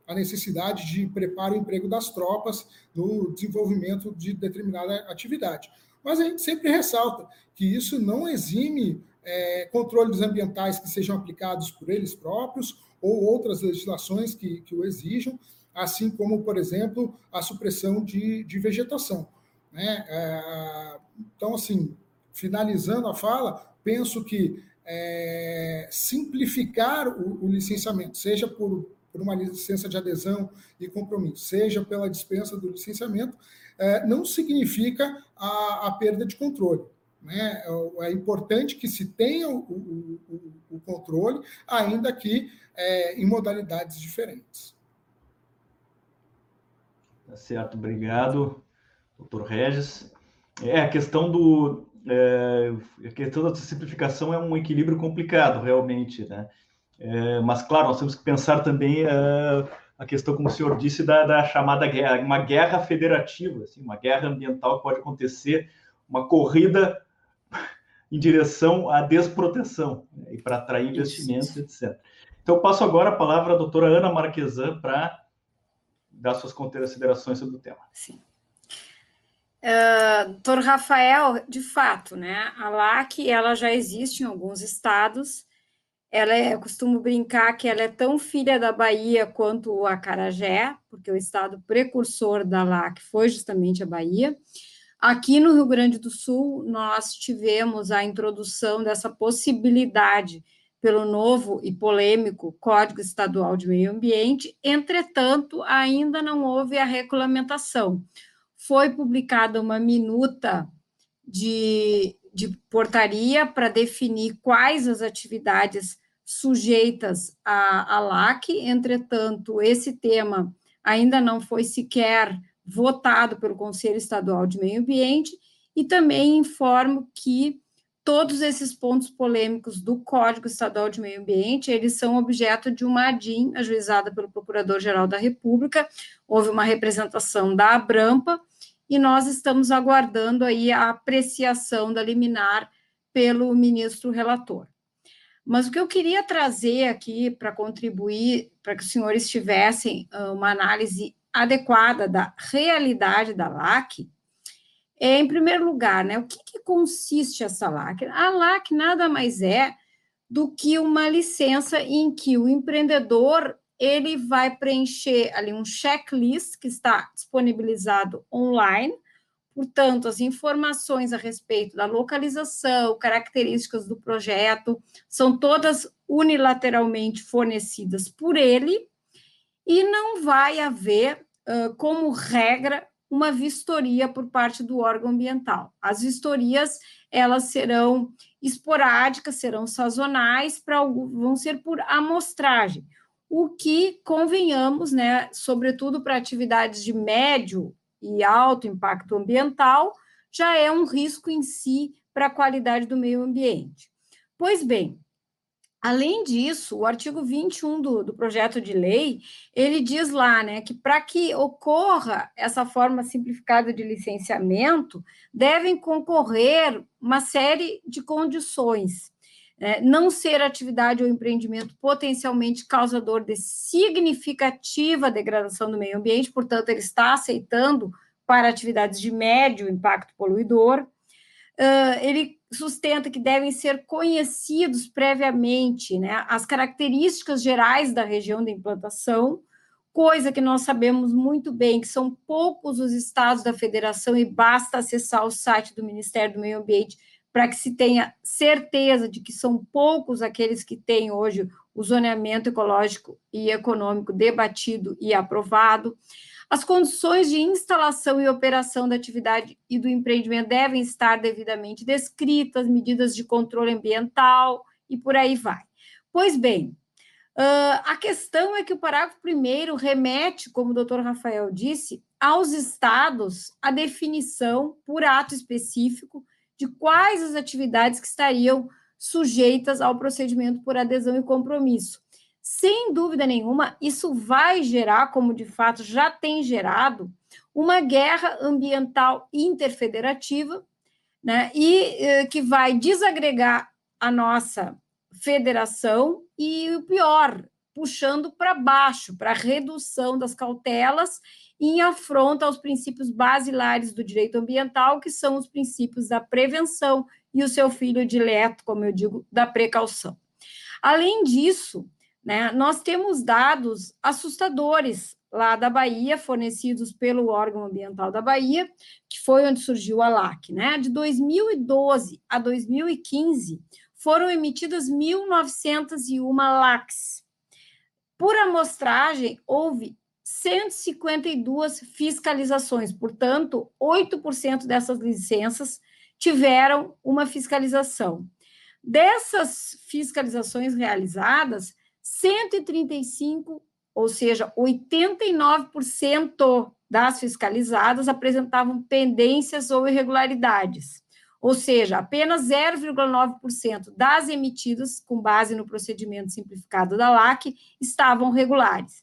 a necessidade de preparar o emprego das tropas no desenvolvimento de determinada atividade. Mas a gente sempre ressalta que isso não exime é, controles ambientais que sejam aplicados por eles próprios ou outras legislações que, que o exijam, assim como, por exemplo, a supressão de, de vegetação. Né? É, então, assim, finalizando a fala, penso que é, simplificar o, o licenciamento, seja por por uma licença de adesão e compromisso, seja pela dispensa do licenciamento, é, não significa a, a perda de controle. Né? É, é importante que se tenha o, o, o controle, ainda que é, em modalidades diferentes.
Tá certo, obrigado, doutor Regis. É, a questão do. É, a questão da simplificação é um equilíbrio complicado, realmente, né? É, mas, claro, nós temos que pensar também uh, a questão, como o senhor disse, da, da, chamada guerra, uma guerra federativa, assim, uma guerra ambiental que pode acontecer, uma corrida <laughs> em direção à desproteção né, e para atrair investimentos, etc. Então, eu passo agora a palavra à doutora Ana Marquesan para dar suas considerações sobre o tema.
Sim. Uh, Rafael, de fato, né, a LAC ela já existe em alguns estados, ela é, eu costumo brincar que ela é tão filha da Bahia quanto o Acarajé, porque o estado precursor da LAC foi justamente a Bahia. Aqui no Rio Grande do Sul, nós tivemos a introdução dessa possibilidade pelo novo e polêmico Código Estadual de Meio Ambiente, entretanto, ainda não houve a regulamentação. Foi publicada uma minuta de, de portaria para definir quais as atividades sujeitas à, à LAC, entretanto, esse tema ainda não foi sequer votado pelo Conselho Estadual de Meio Ambiente, e também informo que todos esses pontos polêmicos do Código Estadual de Meio Ambiente, eles são objeto de uma ADIM ajuizada pelo Procurador-Geral da República, houve uma representação da Abrampa, e nós estamos aguardando aí a apreciação da liminar pelo ministro relator. Mas o que eu queria trazer aqui para contribuir, para que os senhores tivessem ah, uma análise adequada da realidade da LAC, é, em primeiro lugar, né, o que, que consiste essa LAC? A LAC nada mais é do que uma licença em que o empreendedor ele vai preencher ali um checklist que está disponibilizado online, portanto, as informações a respeito da localização, características do projeto, são todas unilateralmente fornecidas por ele, e não vai haver, uh, como regra, uma vistoria por parte do órgão ambiental. As vistorias elas serão esporádicas, serão sazonais, para vão ser por amostragem. O que convenhamos, né, sobretudo para atividades de médio e alto impacto ambiental, já é um risco em si para a qualidade do meio ambiente. Pois bem, Além disso, o artigo 21 do, do projeto de lei, ele diz lá, né, que para que ocorra essa forma simplificada de licenciamento, devem concorrer uma série de condições. Né, não ser atividade ou empreendimento potencialmente causador de significativa degradação do meio ambiente, portanto, ele está aceitando para atividades de médio impacto poluidor. Uh, ele sustenta que devem ser conhecidos previamente né, as características gerais da região de implantação, coisa que nós sabemos muito bem que são poucos os estados da federação e basta acessar o site do Ministério do Meio Ambiente para que se tenha certeza de que são poucos aqueles que têm hoje o zoneamento ecológico e econômico debatido e aprovado. As condições de instalação e operação da atividade e do empreendimento devem estar devidamente descritas, medidas de controle ambiental e por aí vai. Pois bem, a questão é que o parágrafo primeiro remete, como o doutor Rafael disse, aos estados a definição por ato específico de quais as atividades que estariam sujeitas ao procedimento por adesão e compromisso. Sem dúvida nenhuma, isso vai gerar, como de fato já tem gerado, uma guerra ambiental interfederativa, né, e eh, que vai desagregar a nossa federação e o pior, puxando para baixo, para redução das cautelas em afronta aos princípios basilares do direito ambiental, que são os princípios da prevenção e o seu filho dileto, como eu digo, da precaução. Além disso, né? Nós temos dados assustadores lá da Bahia, fornecidos pelo órgão ambiental da Bahia, que foi onde surgiu a LAC. Né? De 2012 a 2015, foram emitidas 1.901 LACs. Por amostragem, houve 152 fiscalizações, portanto, 8% dessas licenças tiveram uma fiscalização. Dessas fiscalizações realizadas, 135, ou seja, 89% das fiscalizadas apresentavam pendências ou irregularidades. Ou seja, apenas 0,9% das emitidas com base no procedimento simplificado da LAC estavam regulares.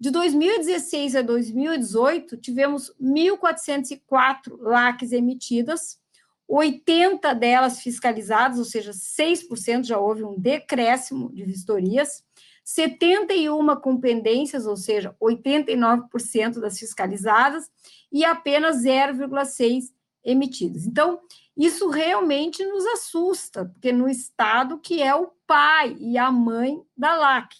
De 2016 a 2018, tivemos 1.404 LACs emitidas, 80 delas fiscalizadas, ou seja, 6% já houve um decréscimo de vistorias, 71 com pendências, ou seja, 89% das fiscalizadas, e apenas 0,6 emitidas. Então, Isso realmente nos assusta, porque no estado que é o pai e a mãe da LAC.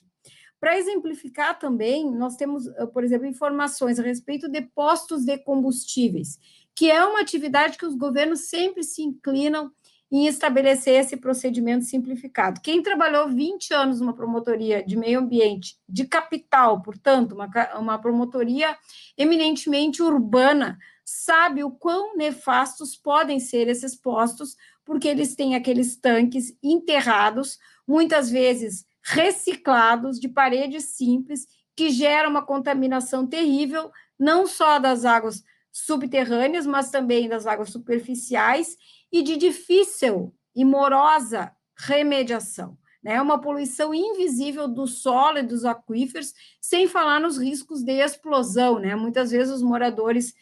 Para exemplificar também, nós temos, por exemplo, informações a respeito de postos de combustíveis, que é uma atividade que os governos sempre se inclinam em estabelecer esse procedimento simplificado. Quem trabalhou 20 anos numa promotoria de meio ambiente, de capital, portanto, uma, uma promotoria eminentemente urbana, sabe o quão nefastos podem ser esses postos, porque eles têm aqueles tanques enterrados, muitas vezes reciclados, de paredes simples, que geram uma contaminação terrível, não só das águas subterrâneas, mas também das águas superficiais e de difícil e morosa remediação. É né? uma poluição invisível do solo e dos aquíferos, sem falar nos riscos de explosão. Né? Muitas vezes os moradores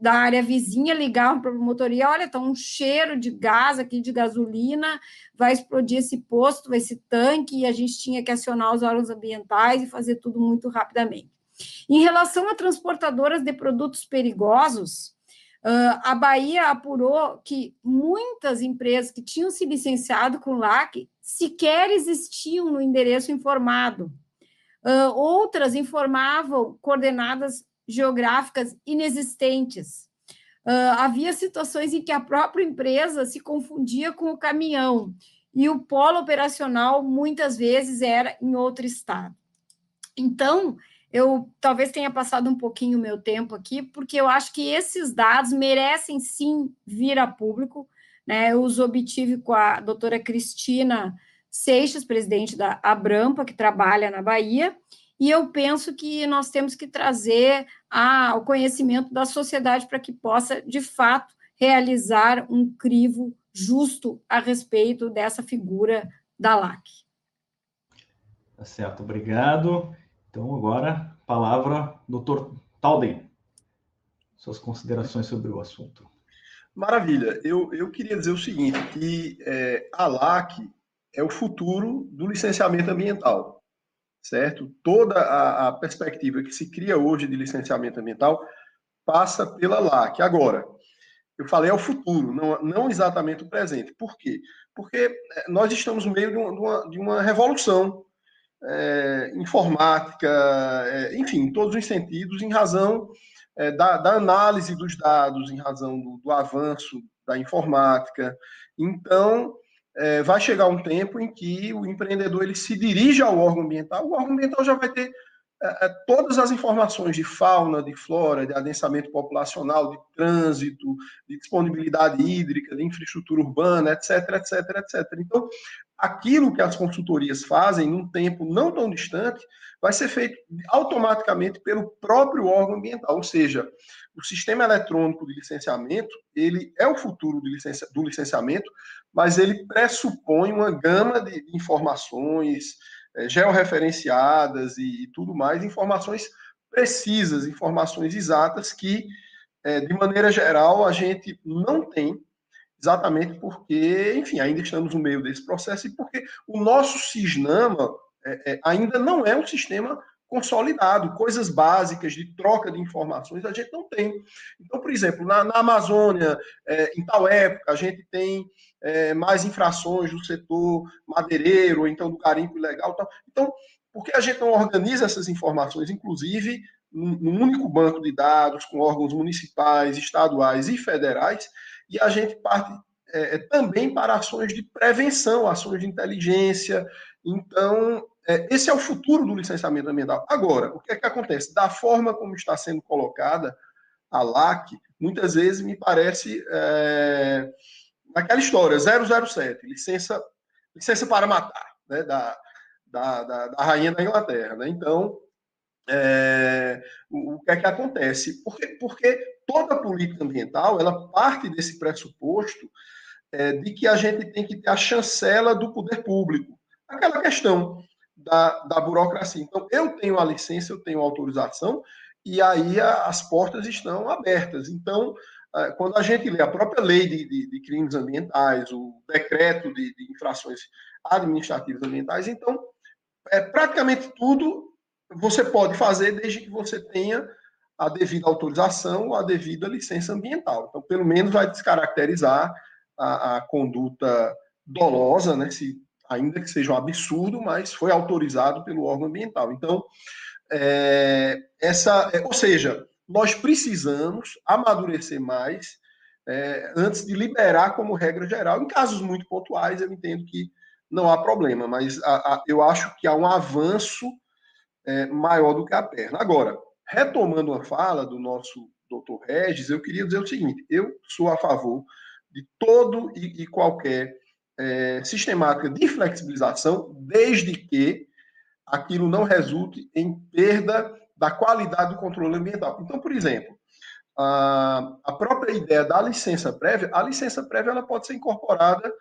da área vizinha ligavam para a promotoria: olha, está um cheiro de gás aqui, de gasolina, vai explodir esse posto, esse tanque, e a gente tinha que acionar os órgãos ambientais e fazer tudo muito rapidamente. Em relação a transportadoras de produtos perigosos, Uh, a Bahia apurou que muitas empresas que tinham se licenciado com o LAC sequer existiam no endereço informado. Uh, outras informavam coordenadas geográficas inexistentes. Uh, havia situações em que a própria empresa se confundia com o caminhão e o polo operacional muitas vezes era em outro estado. Então, eu talvez tenha passado um pouquinho o meu tempo aqui, porque eu acho que esses dados merecem sim vir a público. Né? Eu os obtive com a doutora Cristina Seixas, presidente da Abrampa, que trabalha na Bahia, e eu penso que nós temos que trazer a, o conhecimento da sociedade para que possa, de fato, realizar um crivo justo a respeito dessa figura da LAC.
Tá certo, obrigado. Então, agora, palavra, doutor Talden. Suas considerações sobre o assunto.
Maravilha. Eu, eu queria dizer o seguinte, que é, a LAC é o futuro do licenciamento ambiental, certo? Toda a, a perspectiva que se cria hoje de licenciamento ambiental passa pela LAC. Agora, eu falei é o futuro, não, não exatamente o presente. Por quê? Porque é, nós estamos no meio de uma, de uma revolução é, informática, é, enfim, em todos os sentidos, em razão é, da, da, análise dos dados, em razão do, do avanço da informática. Então, é, vai chegar um tempo em que o empreendedor ele se dirige ao órgão ambiental, o órgão ambiental já vai ter todas as informações de fauna, de flora, de adensamento populacional, de trânsito, de disponibilidade hídrica, de infraestrutura urbana, etc, etc, etc. Então, aquilo que as consultorias fazem num tempo não tão distante vai ser feito automaticamente pelo próprio órgão ambiental, ou seja, o sistema eletrônico de licenciamento, ele é o futuro do, do licenciamento, mas ele pressupõe uma gama de informações, é, georreferenciadas e, e, tudo mais, informações precisas, informações exatas que, é, de maneira geral, a gente não tem, exatamente porque, enfim, ainda estamos no meio desse processo e porque o nosso Cisnama é, é ainda não é um sistema consolidado, coisas básicas de troca de informações a gente não tem. Então, por exemplo, na, na Amazônia, é, em tal época, a gente tem é, mais infrações do setor madeireiro, ou então do garimpo ilegal. Tal. Então, por que a gente não organiza essas informações, inclusive num único banco de dados, com órgãos municipais, estaduais e federais, e a gente parte é, é também para ações de prevenção, ações de inteligência. Então, é, esse é o futuro do licenciamento ambiental. Agora, o que é que acontece? Da forma como está sendo colocada a LAC, muitas vezes me parece é, naquela história, 007, licença, licença para matar, né, da, da, da, da rainha da Inglaterra. Né? Então, é, o, o, que é que acontece? Porque, porque toda política ambiental, ela parte desse pressuposto é, de que a gente tem que ter a chancela do poder público. Aquela questão da, da burocracia. Então, eu tenho a licença, eu tenho a autorização, e aí a, as portas estão abertas. Então, é, quando a gente lê a própria lei de, de, de crimes ambientais, o decreto de, de, infrações administrativas ambientais, então, é, praticamente tudo você pode fazer desde que você tenha a devida autorização a devida licença ambiental. Então, pelo menos vai descaracterizar a, a conduta dolosa, né, se, ainda que seja um absurdo, mas foi autorizado pelo órgão ambiental. Então, é, essa, é, ou seja, nós precisamos amadurecer mais é, antes de liberar como regra geral. Em casos muito pontuais, eu entendo que não há problema, mas a, a, eu acho que há um avanço é, maior do que a perna. Agora, retomando a fala do nosso doutor Regis, eu queria dizer o seguinte: eu sou a favor de todo e, e qualquer é, sistemática de flexibilização, desde que aquilo não resulte em perda da qualidade do controle ambiental. Então, por exemplo, a, a própria ideia da licença prévia, a licença prévia ela pode ser incorporada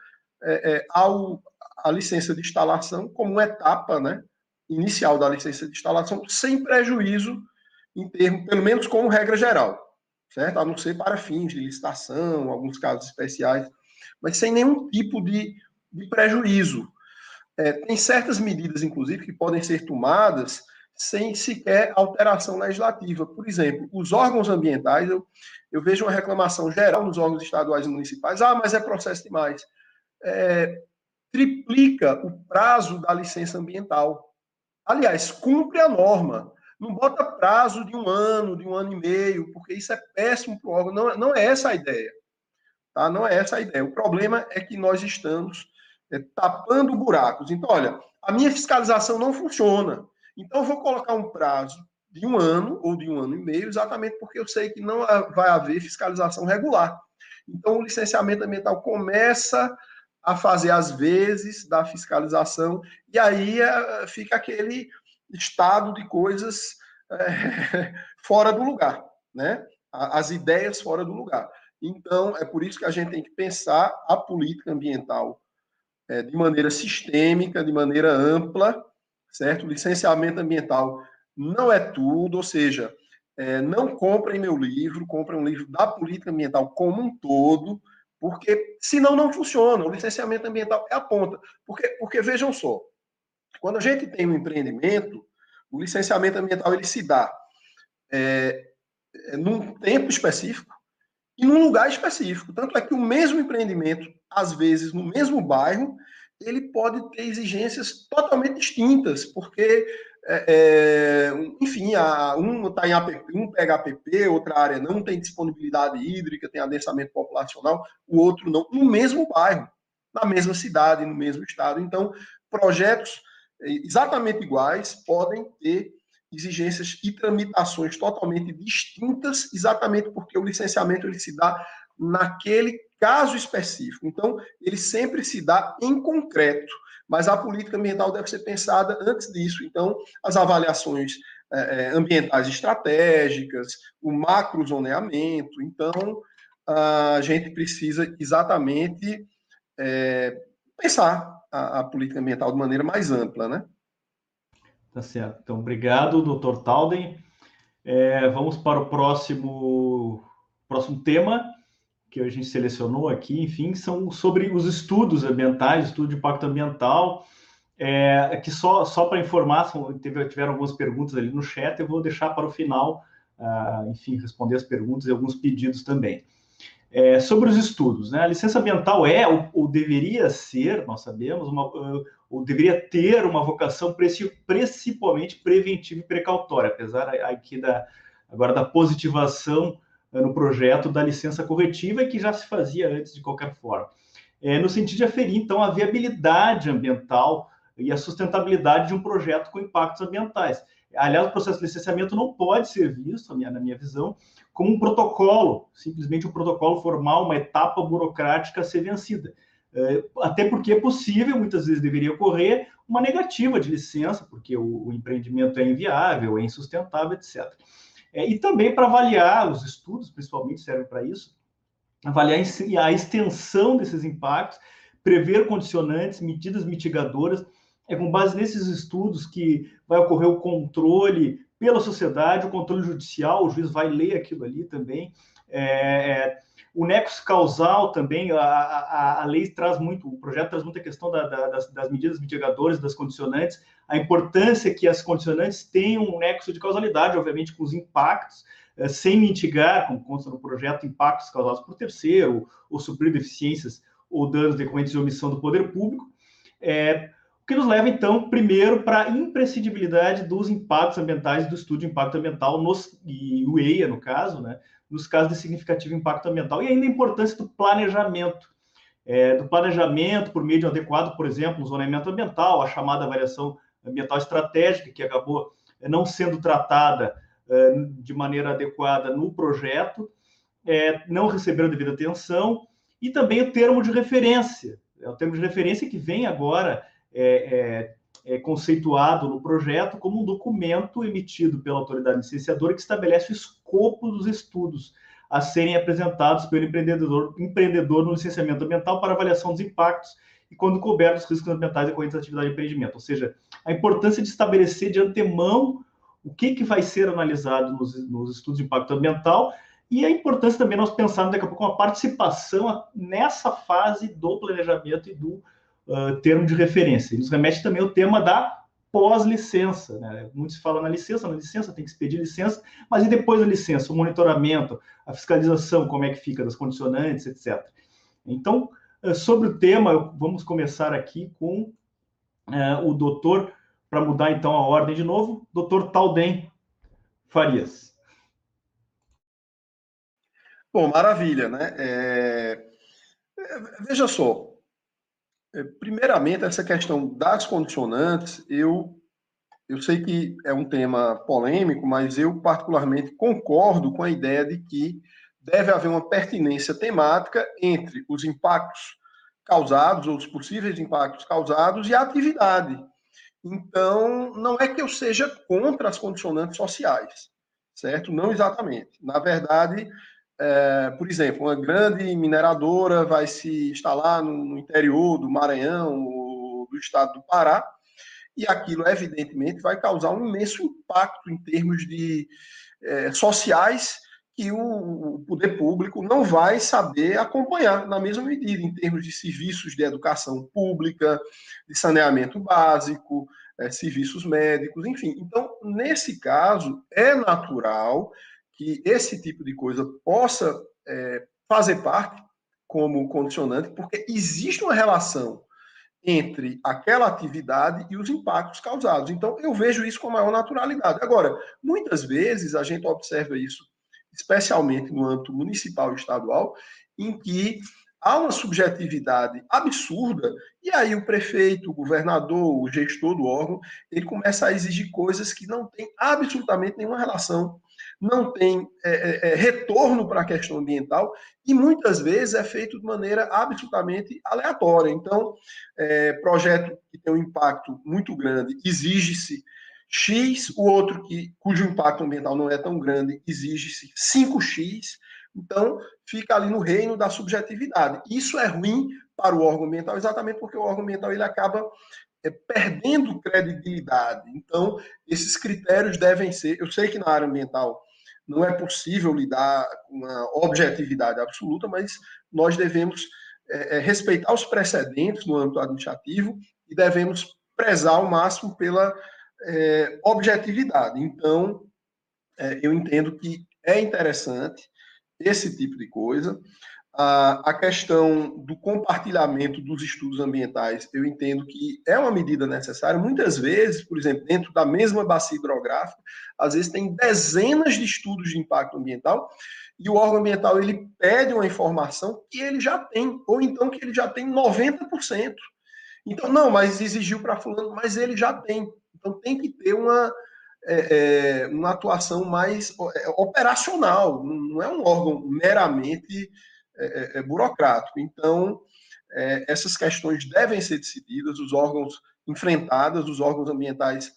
é, é, ao, à licença de instalação como etapa né, inicial da licença de instalação, sem prejuízo em termos, pelo menos como regra geral, certo? A não ser para fins de licitação, alguns casos especiais, mas sem nenhum tipo de, de prejuízo. É, tem certas medidas, inclusive, que podem ser tomadas sem sequer alteração legislativa. Por exemplo, os órgãos ambientais, eu, eu vejo uma reclamação geral nos órgãos estaduais e municipais, ah, mas é processo demais. É, triplica o prazo da licença ambiental. Aliás, cumpre a norma. Não bota prazo de um ano, de um ano e meio, porque isso é péssimo para o órgão. Não, não é essa a ideia. Tá? Não é essa a ideia. O problema é que nós estamos é, tapando buracos. Então, olha, a minha fiscalização não funciona. Então, eu vou colocar um prazo de um ano ou de um ano e meio, exatamente porque eu sei que não vai haver fiscalização regular. Então, o licenciamento ambiental começa a fazer as vezes da fiscalização, e aí é, fica aquele estado de coisas é, <laughs> fora do lugar, né? As ideias fora do lugar. Então, é por isso que a gente tem que pensar a política ambiental é, de maneira sistêmica, de maneira ampla, certo? Licenciamento ambiental não é tudo, ou seja, é, não comprem meu livro, comprem um livro da política ambiental como um todo, porque senão não funciona. O licenciamento ambiental é a ponta. Porque, porque vejam só, quando a gente tem um empreendimento, o licenciamento ambiental ele se dá é, é, num tempo específico e num lugar específico. Tanto é que o mesmo empreendimento, às vezes no mesmo bairro, ele pode ter exigências totalmente distintas, porque, é, é enfim, a, um está em APP, um pega APP, outra área não tem disponibilidade hídrica, tem adensamento populacional, o outro não, no mesmo bairro, na mesma cidade, no mesmo estado. Então, projetos é, exatamente iguais podem ter exigências e tramitações totalmente distintas, exatamente porque o licenciamento ele se dá naquele caso específico. Então, ele sempre se dá em concreto, mas a política ambiental deve ser pensada antes disso. Então, as avaliações é, é ambientais estratégicas, o macrozoneamento. Então, a gente precisa exatamente é, pensar a, a, política ambiental de maneira mais ampla, né?
Tá certo. Então, obrigado, doutor Talden. É, vamos para o próximo, próximo tema, que a gente selecionou aqui, enfim, são sobre os estudos ambientais, estudo de impacto ambiental, é, que só, só para informar, teve, tiveram algumas perguntas ali no chat, eu vou deixar para o final, uh, enfim, responder as perguntas e alguns pedidos também. É, sobre os estudos, né? A licença ambiental é, ou, ou deveria ser, nós sabemos, uma, ou deveria ter uma vocação principalmente preventiva e precautória, apesar aqui da, agora da positivação eh, no projeto da licença corretiva, que já se fazia antes de qualquer forma. É, no sentido de aferir, então, a viabilidade ambiental e a sustentabilidade de um projeto com impactos ambientais. Aliás, o processo de licenciamento não pode ser visto, na minha visão, como um protocolo, simplesmente um protocolo formal, uma etapa burocrática a ser vencida. É, até porque é possível, muitas vezes deveria ocorrer, uma negativa de licença, porque o, empreendimento é inviável, é insustentável, etc. É, e também para avaliar, os estudos principalmente servem para isso, avaliar a extensão desses impactos, prever condicionantes, medidas mitigadoras. É com base nesses estudos que vai ocorrer o controle pela sociedade, o controle judicial, o juiz vai ler aquilo ali também, É, o nexo causal também, a, a, a, lei traz muito, o projeto traz muita questão da, da, das, das, medidas mitigadoras, das condicionantes, a importância que as condicionantes tenham um nexo de causalidade, obviamente, com os impactos, eh, sem mitigar, como consta no projeto, impactos causados por terceiro, ou suprir deficiências ou danos decorrentes de omissão do poder público. É, que nos leva, então, primeiro, para a imprescindibilidade dos impactos ambientais do estudo de impacto ambiental, nos, e o EIA, no caso, né, nos casos de significativo impacto ambiental, e ainda a importância do planejamento, é, do planejamento por meio de um adequado, por exemplo, zoneamento ambiental, a chamada variação ambiental estratégica, que acabou é, não sendo tratada é, de maneira adequada no projeto, é, não receberam devida atenção, e também o termo de referência, é o termo de referência que vem agora é, é, é, conceituado no projeto como um documento emitido pela autoridade licenciadora que estabelece o escopo dos estudos a serem apresentados pelo empreendedor, empreendedor no licenciamento ambiental para avaliação dos impactos e quando couber os riscos ambientais decorrentes da atividade de empreendimento. Ou seja, a importância de estabelecer de antemão o que, que vai ser analisado nos, nos estudos de impacto ambiental e a importância também nós pensarmos daqui a pouco uma participação nessa fase do planejamento e do uh, termo de referência. E nos remete também ao tema da pós-licença. Né? Muito se fala na licença, na licença tem que se pedir licença, mas e depois da licença? O monitoramento, a fiscalização, como é que fica das condicionantes, etc. Então, sobre o tema, vamos começar aqui com uh, o doutor, para mudar então a ordem de novo, doutor Talden Farias.
Bom, maravilha, né? É... Veja só, é, primeiramente, essa questão das condicionantes, eu, eu sei que é um tema polêmico, mas eu particularmente concordo com a ideia de que deve haver uma pertinência temática entre os impactos causados, ou os possíveis impactos causados, e a atividade. Então, não é que eu seja contra as condicionantes sociais, certo? Não exatamente. Na verdade, é, por exemplo, uma grande mineradora vai se instalar no, interior do Maranhão, do estado do Pará, e aquilo, evidentemente, vai causar um imenso impacto em termos de é, sociais que o, o, poder público não vai saber acompanhar na mesma medida, em termos de serviços de educação pública, de saneamento básico, é, serviços médicos, enfim. Então, nesse caso, é natural que esse tipo de coisa possa é, fazer parte como condicionante, porque existe uma relação entre aquela atividade e os impactos causados. Então, eu vejo isso com maior naturalidade. Agora, muitas vezes a gente observa isso, especialmente no âmbito municipal e estadual, em que há uma subjetividade absurda, e aí o prefeito, o governador, o gestor do órgão, ele começa a exigir coisas que não têm absolutamente nenhuma relação não tem é, é, é, retorno para a questão ambiental e muitas vezes é feito de maneira absolutamente aleatória. Então, é, projeto que tem um impacto muito grande exige-se X, o outro que, cujo impacto ambiental não é tão grande exige-se 5X. Então, fica ali no reino da subjetividade. Isso é ruim para o órgão ambiental, exatamente porque o órgão ambiental ele acaba é, perdendo credibilidade. Então, esses critérios devem ser. Eu sei que na área ambiental não é possível lidar com uma objetividade absoluta, mas nós devemos é, é, respeitar os precedentes no âmbito administrativo e devemos prezar ao máximo pela é, objetividade. Então, é, eu entendo que é interessante esse tipo de coisa. A, a questão do compartilhamento dos estudos ambientais, eu entendo que é uma medida necessária. Muitas vezes, por exemplo, dentro da mesma bacia hidrográfica, às vezes tem dezenas de estudos de impacto ambiental e o órgão ambiental ele pede uma informação que ele já tem, ou então que ele já tem 90%. Então, não, mas exigiu para fulano, mas ele já tem. Então tem que ter uma, é, é, uma atuação mais é, operacional, não é um órgão meramente é, é, é, burocrático. Então, é, essas questões devem ser decididas, os órgãos enfrentados, os órgãos ambientais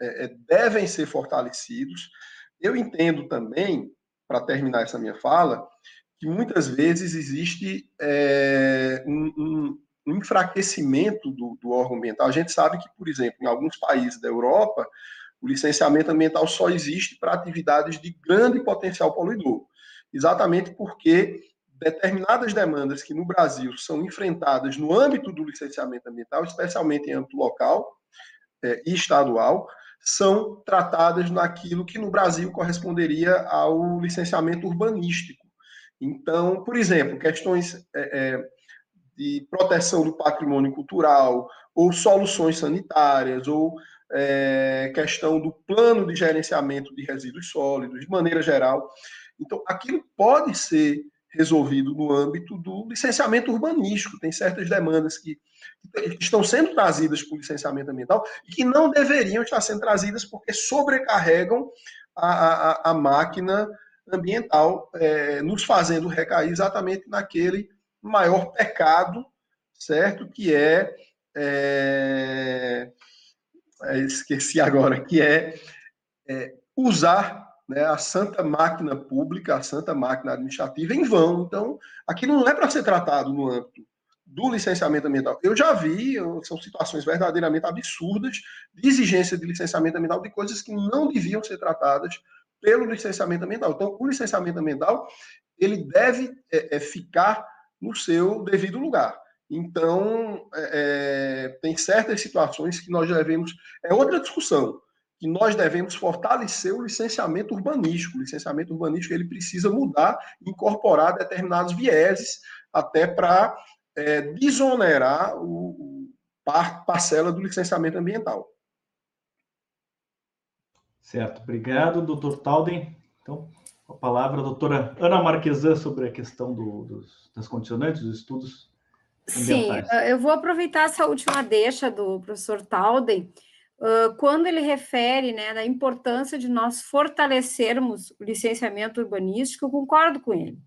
é, devem ser fortalecidos. Eu entendo também, para terminar essa minha fala, que muitas vezes existe um, um, um, enfraquecimento do, do órgão ambiental. A gente sabe que, por exemplo, em alguns países da Europa, o licenciamento ambiental só existe para atividades de grande potencial poluidor. exatamente porque determinadas demandas que no Brasil são enfrentadas no âmbito do licenciamento ambiental, especialmente em âmbito local é, e estadual, são tratadas naquilo que no Brasil corresponderia ao licenciamento urbanístico. Então, por exemplo, questões é, é, de proteção do patrimônio cultural, ou soluções sanitárias, ou é, questão do plano de gerenciamento de resíduos sólidos, de maneira geral. Então, aquilo pode ser resolvido no âmbito do licenciamento urbanístico. Tem certas demandas que, estão sendo trazidas por licenciamento ambiental e que não deveriam estar sendo trazidas porque sobrecarregam a, a, a máquina ambiental, é, nos fazendo recair exatamente naquele maior pecado, certo? Que é, é, é esqueci agora, que é, é usar né, a santa máquina pública, a santa máquina administrativa em vão. Então, aquilo não é para ser tratado no âmbito do licenciamento ambiental. Eu já vi, são situações verdadeiramente absurdas de exigência de licenciamento ambiental de coisas que não deviam ser tratadas pelo licenciamento ambiental. Então, o licenciamento ambiental ele deve é, é, ficar no seu devido lugar. Então, é, é tem certas situações que nós devemos. É outra discussão que nós devemos fortalecer o licenciamento urbanístico. O licenciamento urbanístico ele precisa mudar, incorporar determinados vieses, até para é, desonerar o, o par, parcela do licenciamento ambiental.
Certo, obrigado, doutor Talden. Então, a palavra a doutora Ana Marquesan sobre a questão do, dos, das condicionantes, dos estudos
ambientais. Sim, eu vou aproveitar essa última deixa do professor Talden, quando ele refere né, da importância de nós fortalecermos o licenciamento urbanístico, eu concordo com ele.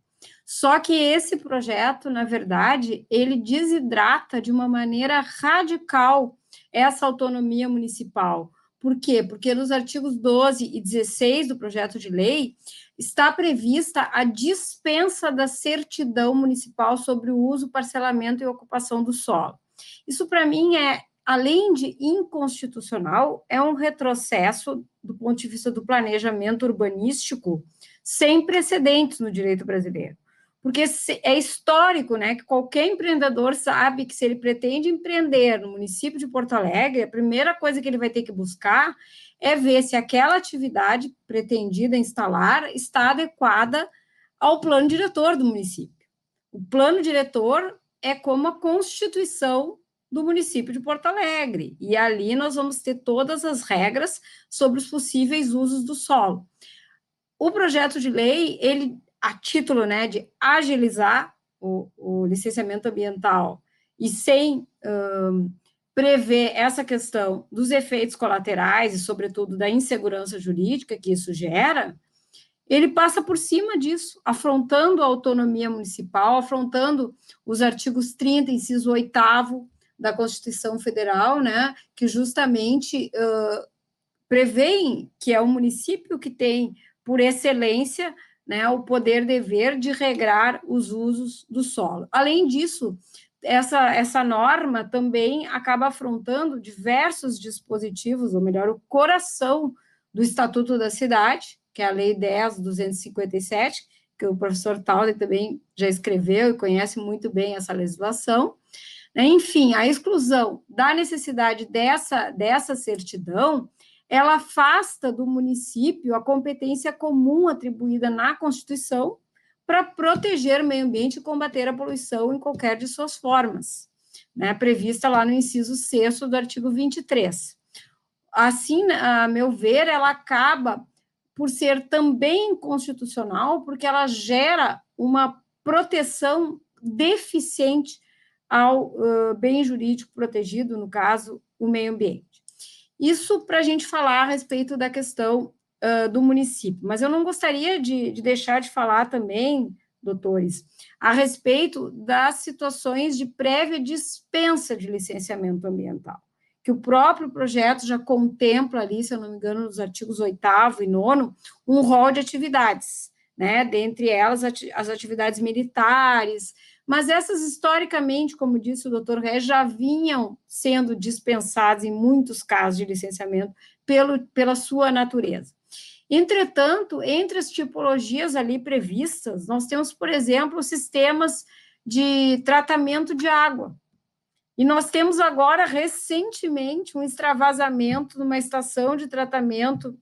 Só que esse projeto, na verdade, ele desidrata de uma maneira radical essa autonomia municipal. Por quê? Porque nos artigos 12 e 16 do projeto de lei está prevista a dispensa da certidão municipal sobre o uso, parcelamento e ocupação do solo. Isso, para mim, é além de inconstitucional, é um retrocesso do ponto de vista do planejamento urbanístico sem precedentes no direito brasileiro. Porque é histórico, né, que qualquer empreendedor sabe que se ele pretende empreender no município de Porto Alegre, a primeira coisa que ele vai ter que buscar é ver se aquela atividade pretendida instalar está adequada ao plano diretor do município. O plano diretor é como a constituição do município de Porto Alegre. E ali nós vamos ter todas as regras sobre os possíveis usos do solo. O projeto de lei, ele, a título né, de agilizar o, o licenciamento ambiental e sem um, prever essa questão dos efeitos colaterais e, sobretudo, da insegurança jurídica que isso gera, ele passa por cima disso, afrontando a autonomia municipal, afrontando os artigos 30, inciso 8 da Constituição Federal, né, que justamente uh, prevêem que é o município que tem, por excelência, né, o poder dever de regrar os usos do solo. Além disso, essa, essa norma também acaba afrontando diversos dispositivos, ou melhor, o coração do Estatuto da Cidade, que é a Lei 10.257, que o professor Taude também já escreveu e conhece muito bem essa legislação? Enfim, a exclusão da necessidade dessa, dessa certidão, ela afasta do município a competência comum atribuída na Constituição para proteger o meio ambiente e combater a poluição em qualquer de suas formas, né, prevista lá no inciso 6 do artigo 23. Assim, a meu ver, ela acaba por ser também constitucional, porque ela gera uma proteção deficiente ao uh, bem jurídico protegido, no caso, o meio ambiente. Isso para a gente falar a respeito da questão uh, do município, mas eu não gostaria de, de deixar de falar também, doutores, a respeito das situações de prévia dispensa de licenciamento ambiental, que o próprio projeto já contempla ali, se eu não me engano, nos artigos 8 e 9, um rol de atividades, né, dentre elas as atividades militares, mas essas historicamente, como disse o doutor Ré, já vinham sendo dispensadas em muitos casos de licenciamento pelo, pela sua natureza. Entretanto, entre as tipologias ali previstas, nós temos, por exemplo, sistemas de tratamento de água. E nós temos agora, recentemente, um extravasamento numa estação de tratamento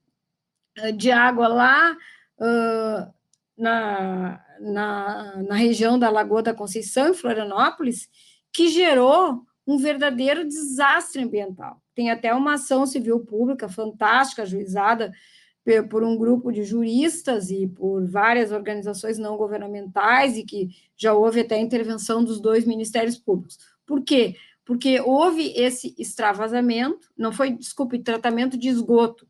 eh, de água lá uh, na, na, na região da Lagoa da Conceição, em Florianópolis, que gerou um verdadeiro desastre ambiental. Tem até uma ação civil pública fantástica, ajuizada por um grupo de juristas e por várias organizações não governamentais, e que já houve até intervenção dos dois ministérios públicos. Por quê? Porque houve esse extravasamento, não foi, desculpe, tratamento de esgoto,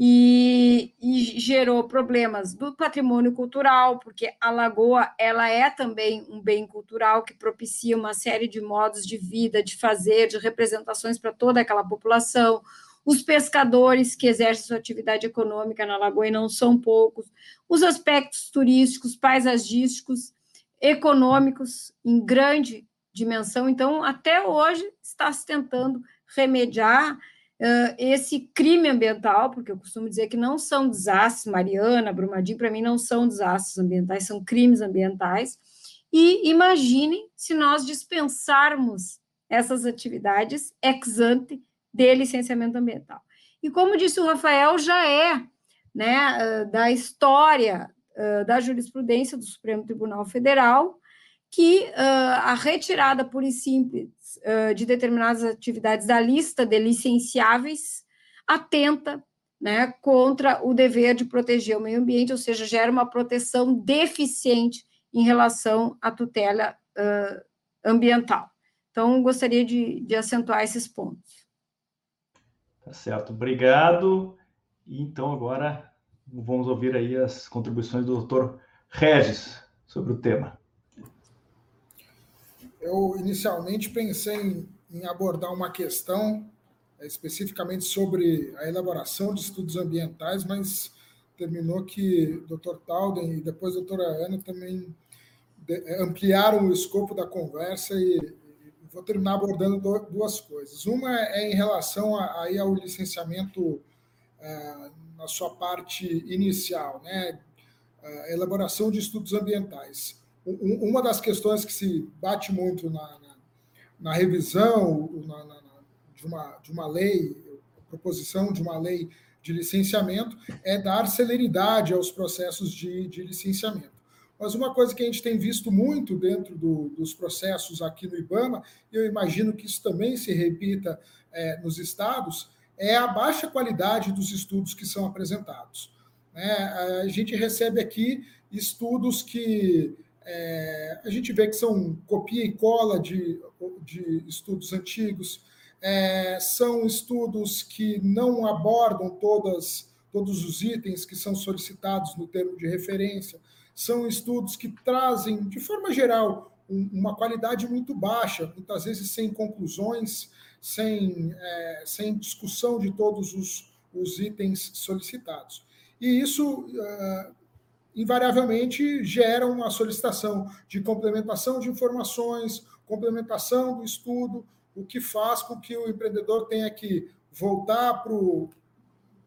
e, e, gerou problemas do patrimônio cultural, porque a lagoa ela é também um bem cultural que propicia uma série de modos de vida, de fazer, de representações para toda aquela população. Os pescadores que exercem sua atividade econômica na lagoa e não são poucos, os aspectos turísticos, paisagísticos, econômicos em grande dimensão. Então, até hoje está se tentando remediar uh, esse crime ambiental, porque eu costumo dizer que não são desastres, Mariana, Brumadinho, para mim não são desastres ambientais, são crimes ambientais. E imaginem se nós dispensarmos essas atividades ex ante de licenciamento ambiental. E como disse o Rafael, já é né, da história da jurisprudência do Supremo Tribunal Federal que uh, a retirada pura e simples uh, de determinadas atividades da lista de licenciáveis atenta né, contra o dever de proteger o meio ambiente, ou seja, gera uma proteção deficiente em relação à tutela uh, ambiental. Então, gostaria de, de acentuar esses pontos.
Tá certo, obrigado. Então, agora vamos ouvir aí as contribuições do doutor Regis sobre o tema
eu inicialmente pensei em, em abordar uma questão é, especificamente sobre a elaboração de estudos ambientais, mas terminou que o Dr. Talden e depois a doutora Ana também é, ampliaram o escopo da conversa e, vou terminar abordando duas coisas. Uma é em relação aí ao licenciamento é, na sua parte inicial, né? A elaboração de estudos ambientais uma das questões que se bate muito na, na, na revisão na, na, de, uma, de uma lei, proposição de uma lei de licenciamento, é dar celeridade aos processos de, de licenciamento. Mas uma coisa que a gente tem visto muito dentro do, dos processos aqui no IBAMA, e eu imagino que isso também se repita é, nos estados, é a baixa qualidade dos estudos que são apresentados. É, a gente recebe aqui estudos que é, a gente vê que são copia e cola de, de estudos antigos, é, são estudos que não abordam todas, todos os itens que são solicitados no termo de referência, são estudos que trazem, de forma geral, um, uma qualidade muito baixa, muitas vezes sem conclusões, sem, é, sem discussão de todos os, os itens solicitados. E isso uh, invariavelmente gera uma solicitação de complementação de informações, complementação do estudo, o que faz com que o empreendedor tenha que voltar para o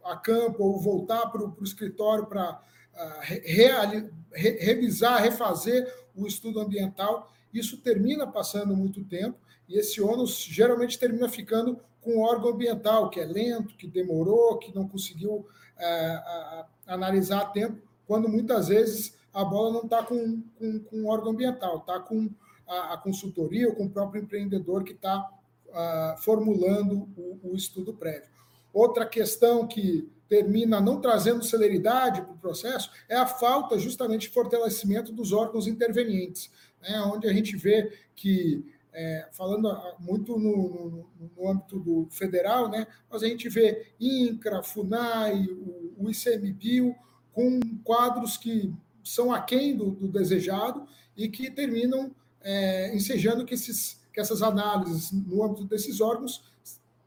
a campo ou voltar para o escritório para uh, re, revisar, refazer o estudo ambiental. Isso termina passando muito tempo e esse ônus geralmente termina ficando com o órgão ambiental, que é lento, que demorou, que não conseguiu uh, analisar a tempo quando muitas vezes a bola não está com, com, com o órgão ambiental, está com a, a, consultoria ou com o próprio empreendedor que está uh, formulando o, o, estudo prévio. Outra questão que termina não trazendo celeridade para o processo é a falta justamente de fortalecimento dos órgãos intervenientes, né, onde a gente vê que é, falando muito no, no, no, âmbito do federal, né, mas a gente vê INCRA, FUNAI, o, o ICMBio, com quadros que são aquém do, do desejado e que terminam é, ensejando que, esses, que essas análises no âmbito desses órgãos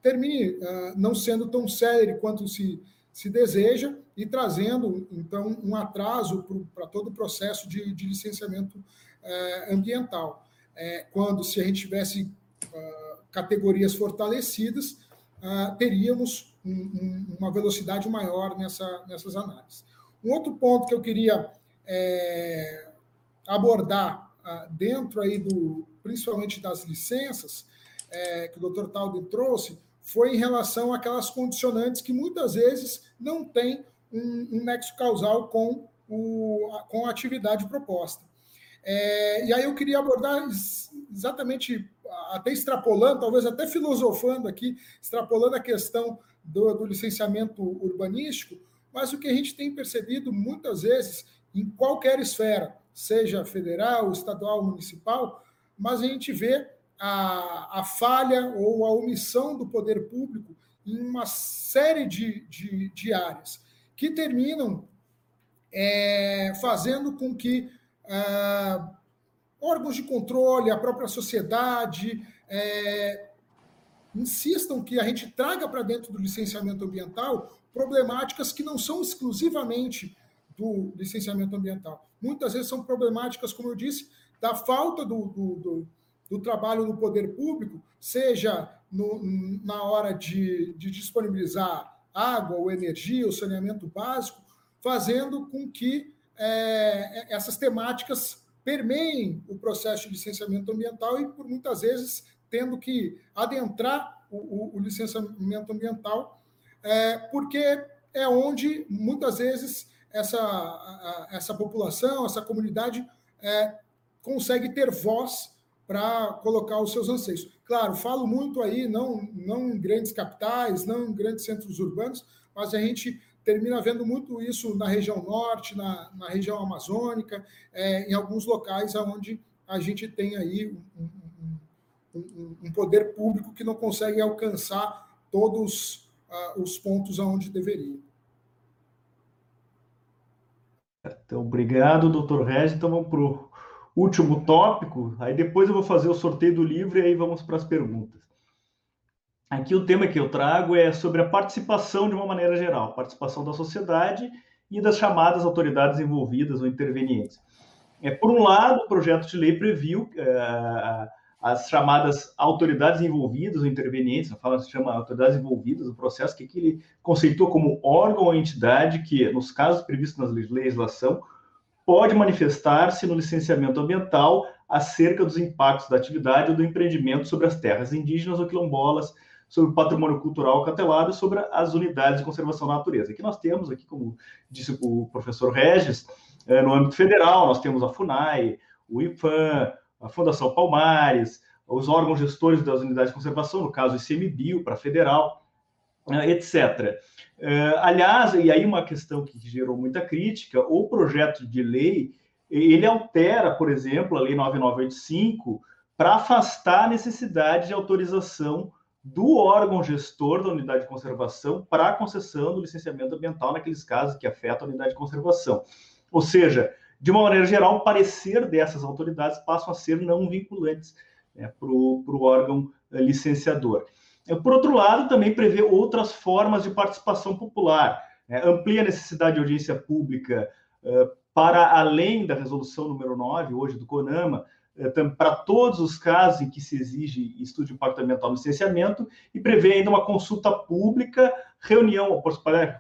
termine uh, não sendo tão sério quanto se, se deseja e trazendo, então, um atraso para todo o processo de, de licenciamento uh, ambiental. É, quando, se a gente tivesse uh, categorias fortalecidas, teríamos um, uma velocidade maior nessa, nessas análises. Um outro ponto que eu queria é, abordar ah, dentro aí do, principalmente das licenças, é, que o Dr. Talden trouxe, foi em relação àquelas condicionantes que muitas vezes não têm um, um nexo causal com, o, com a atividade proposta. É, e aí eu queria abordar exatamente, até extrapolando, talvez até filosofando aqui, extrapolando a questão do, do licenciamento urbanístico, mas o que a gente tem percebido muitas vezes em qualquer esfera, seja federal, estadual, municipal, mas a gente vê a, a falha ou a omissão do poder público em uma série de, de, de áreas, que terminam é, fazendo com que é, órgãos de controle, a própria sociedade, é, insistam que a gente traga para dentro do licenciamento ambiental problemáticas que não são exclusivamente do licenciamento ambiental. Muitas vezes são problemáticas, como eu disse, da falta do, do, do, do trabalho do poder público, seja no, na hora de, de disponibilizar água ou energia, o saneamento básico, fazendo com que é, essas temáticas permeiem o processo de licenciamento ambiental e, por muitas vezes, tendo que adentrar o, o, o licenciamento ambiental, é, porque é onde, muitas vezes, essa, a, essa população, essa comunidade é, consegue ter voz para colocar os seus anseios. Claro, falo muito aí, não, não em grandes capitais, não em grandes centros urbanos, mas a gente termina vendo muito isso na região norte, na, na região amazônica, é, em alguns locais onde a gente tem aí um, um, um poder público que não consegue alcançar todos uh, os pontos aonde deveria.
Então, obrigado, doutor Regis. Então, vamos para o último tópico. Aí depois eu vou fazer o sorteio do livro e aí vamos para as perguntas. Aqui o tema que eu trago é sobre a participação de uma maneira geral, participação da sociedade e das chamadas autoridades envolvidas ou intervenientes. É, por um lado, o projeto de lei previu é, as chamadas autoridades envolvidas ou intervenientes, não fala se chama autoridades envolvidas no processo, que aqui ele conceitou como órgão ou entidade que, nos casos previstos na legislação, pode manifestar-se no licenciamento ambiental acerca dos impactos da atividade ou do empreendimento sobre as terras indígenas ou quilombolas, sobre o patrimônio cultural catelado e sobre as unidades de conservação da natureza. Aqui nós temos, aqui, como disse o professor Regis, eh, no âmbito federal, nós temos a FUNAI, o IPAN, a Fundação Palmares, os órgãos gestores das unidades de conservação, no caso o ICMBio para federal, né, etc. Eh, aliás, e aí uma questão que gerou muita crítica, o projeto de lei, ele altera, por exemplo, a Lei 9985, para afastar a necessidade de autorização do órgão gestor da unidade de conservação para a concessão do licenciamento ambiental naqueles casos que afetam a unidade de conservação. Ou seja, de uma maneira geral, o parecer dessas autoridades passam a ser não vinculantes né, para o órgão eh, licenciador. Eh, por outro lado, também prevê outras formas de participação popular, né, amplia a necessidade de audiência pública uh, para além da resolução número 9, hoje do CONAMA, uh, para todos os casos em que se exige estudo de impacto ambiental no licenciamento, e prevê ainda uma consulta pública, reunião,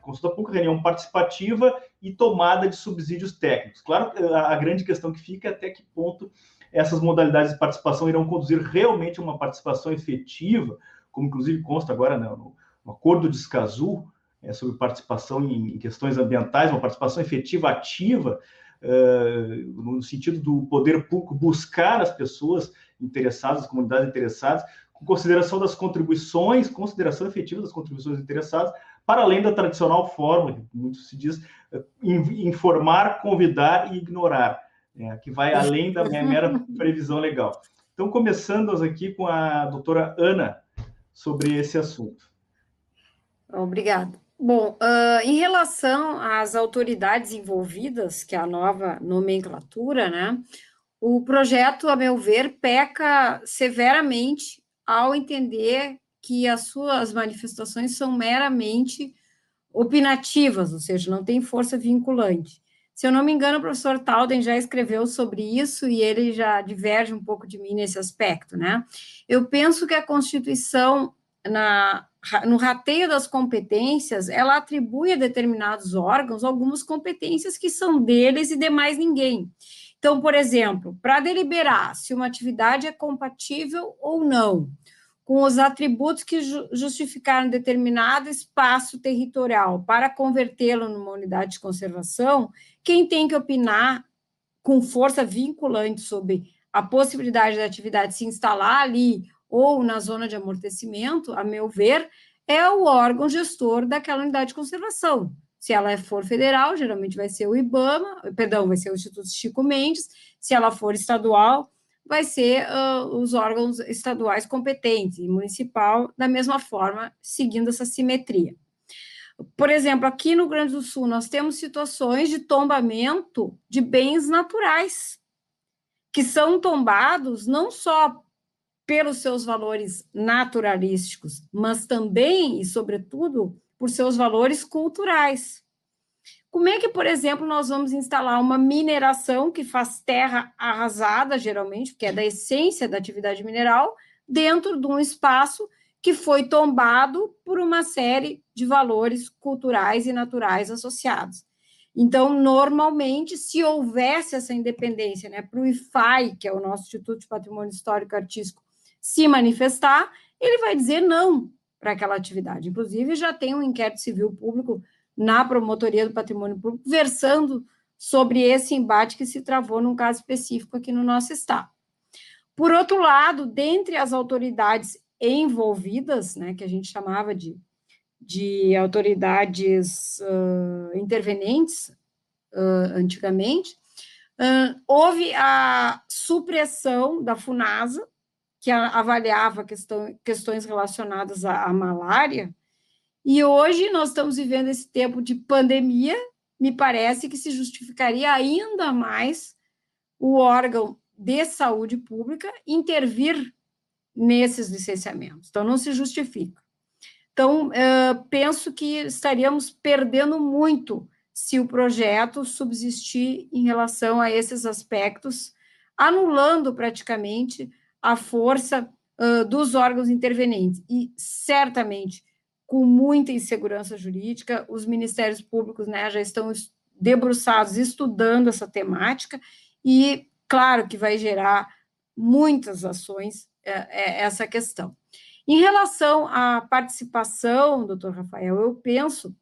consulta pública, reunião participativa e tomada de subsídios técnicos. Claro, a grande questão que fica é até que ponto essas modalidades de participação irão conduzir realmente a uma participação efetiva, como inclusive consta agora né, no, no, acordo de Escazú, é, sobre participação em, em, questões ambientais, uma participação efetiva, ativa, uh, no sentido do poder público buscar as pessoas interessadas, as comunidades interessadas, com consideração das contribuições, consideração efetiva das contribuições interessadas, para além da tradicional forma, que muito se diz, informar, convidar e ignorar, né, que vai além da mera <laughs> previsão legal. Então, começando aqui com a doutora Ana sobre esse assunto.
Obrigada. Bom, uh, em relação às autoridades envolvidas, que é a nova nomenclatura, né, o projeto, a meu ver, peca severamente ao entender que as suas manifestações são meramente opinativas, ou seja, não tem força vinculante. Se eu não me engano, o professor Talden já escreveu sobre isso e ele já diverge um pouco de mim nesse aspecto, né? Eu penso que a Constituição na, no rateio das competências, ela atribui a determinados órgãos algumas competências que são deles e demais ninguém. Então, por exemplo, para deliberar se uma atividade é compatível ou não com os atributos que justificaram determinado espaço territorial para convertê-lo numa unidade de conservação, quem tem que opinar com força vinculante sobre a possibilidade da atividade se instalar ali ou na zona de amortecimento, a meu ver, é o órgão gestor daquela unidade de conservação. Se ela for federal, geralmente vai ser o IBAMA, perdão, vai ser o Instituto Chico Mendes. Se ela for estadual, vai ser uh, os órgãos estaduais competentes, e municipal, da mesma forma, seguindo essa simetria. Por exemplo, aqui no Rio Grande do Sul, nós temos situações de tombamento de bens naturais, que são tombados não só pelos seus valores naturalísticos, mas também e, sobretudo, por seus valores culturais. Como é que, por exemplo, nós vamos instalar uma mineração que faz terra arrasada, geralmente, porque é da essência da atividade mineral, dentro de um espaço que foi tombado por uma série de valores culturais e naturais associados. Então, normalmente, se houvesse essa independência né, para o IFAI, que é o nosso Instituto de Patrimônio Histórico e Artístico, se manifestar, ele vai dizer não para aquela atividade. Inclusive, já tem um inquérito civil público na Promotoria do Patrimônio Público, versando sobre esse embate que se travou num caso específico aqui no nosso estado. Por outro lado, dentre as autoridades envolvidas, né, que a gente chamava de, de autoridades uh, intervenentes uh, antigamente, uh, houve a supressão da FUNASA, que avaliava questão, questões relacionadas à, à malária, e hoje nós estamos vivendo esse tempo de pandemia, me parece que se justificaria ainda mais o órgão de saúde pública intervir nesses licenciamentos. Então, não se justifica. Então, uh, penso que estaríamos perdendo muito se o projeto subsistir em relação a esses aspectos, anulando praticamente a força uh, dos órgãos intervenientes. E, certamente, com muita insegurança jurídica, os ministérios públicos né, já estão debruçados estudando essa temática, e claro que vai gerar muitas ações é, é, essa questão. Em relação à participação, doutor Rafael, eu penso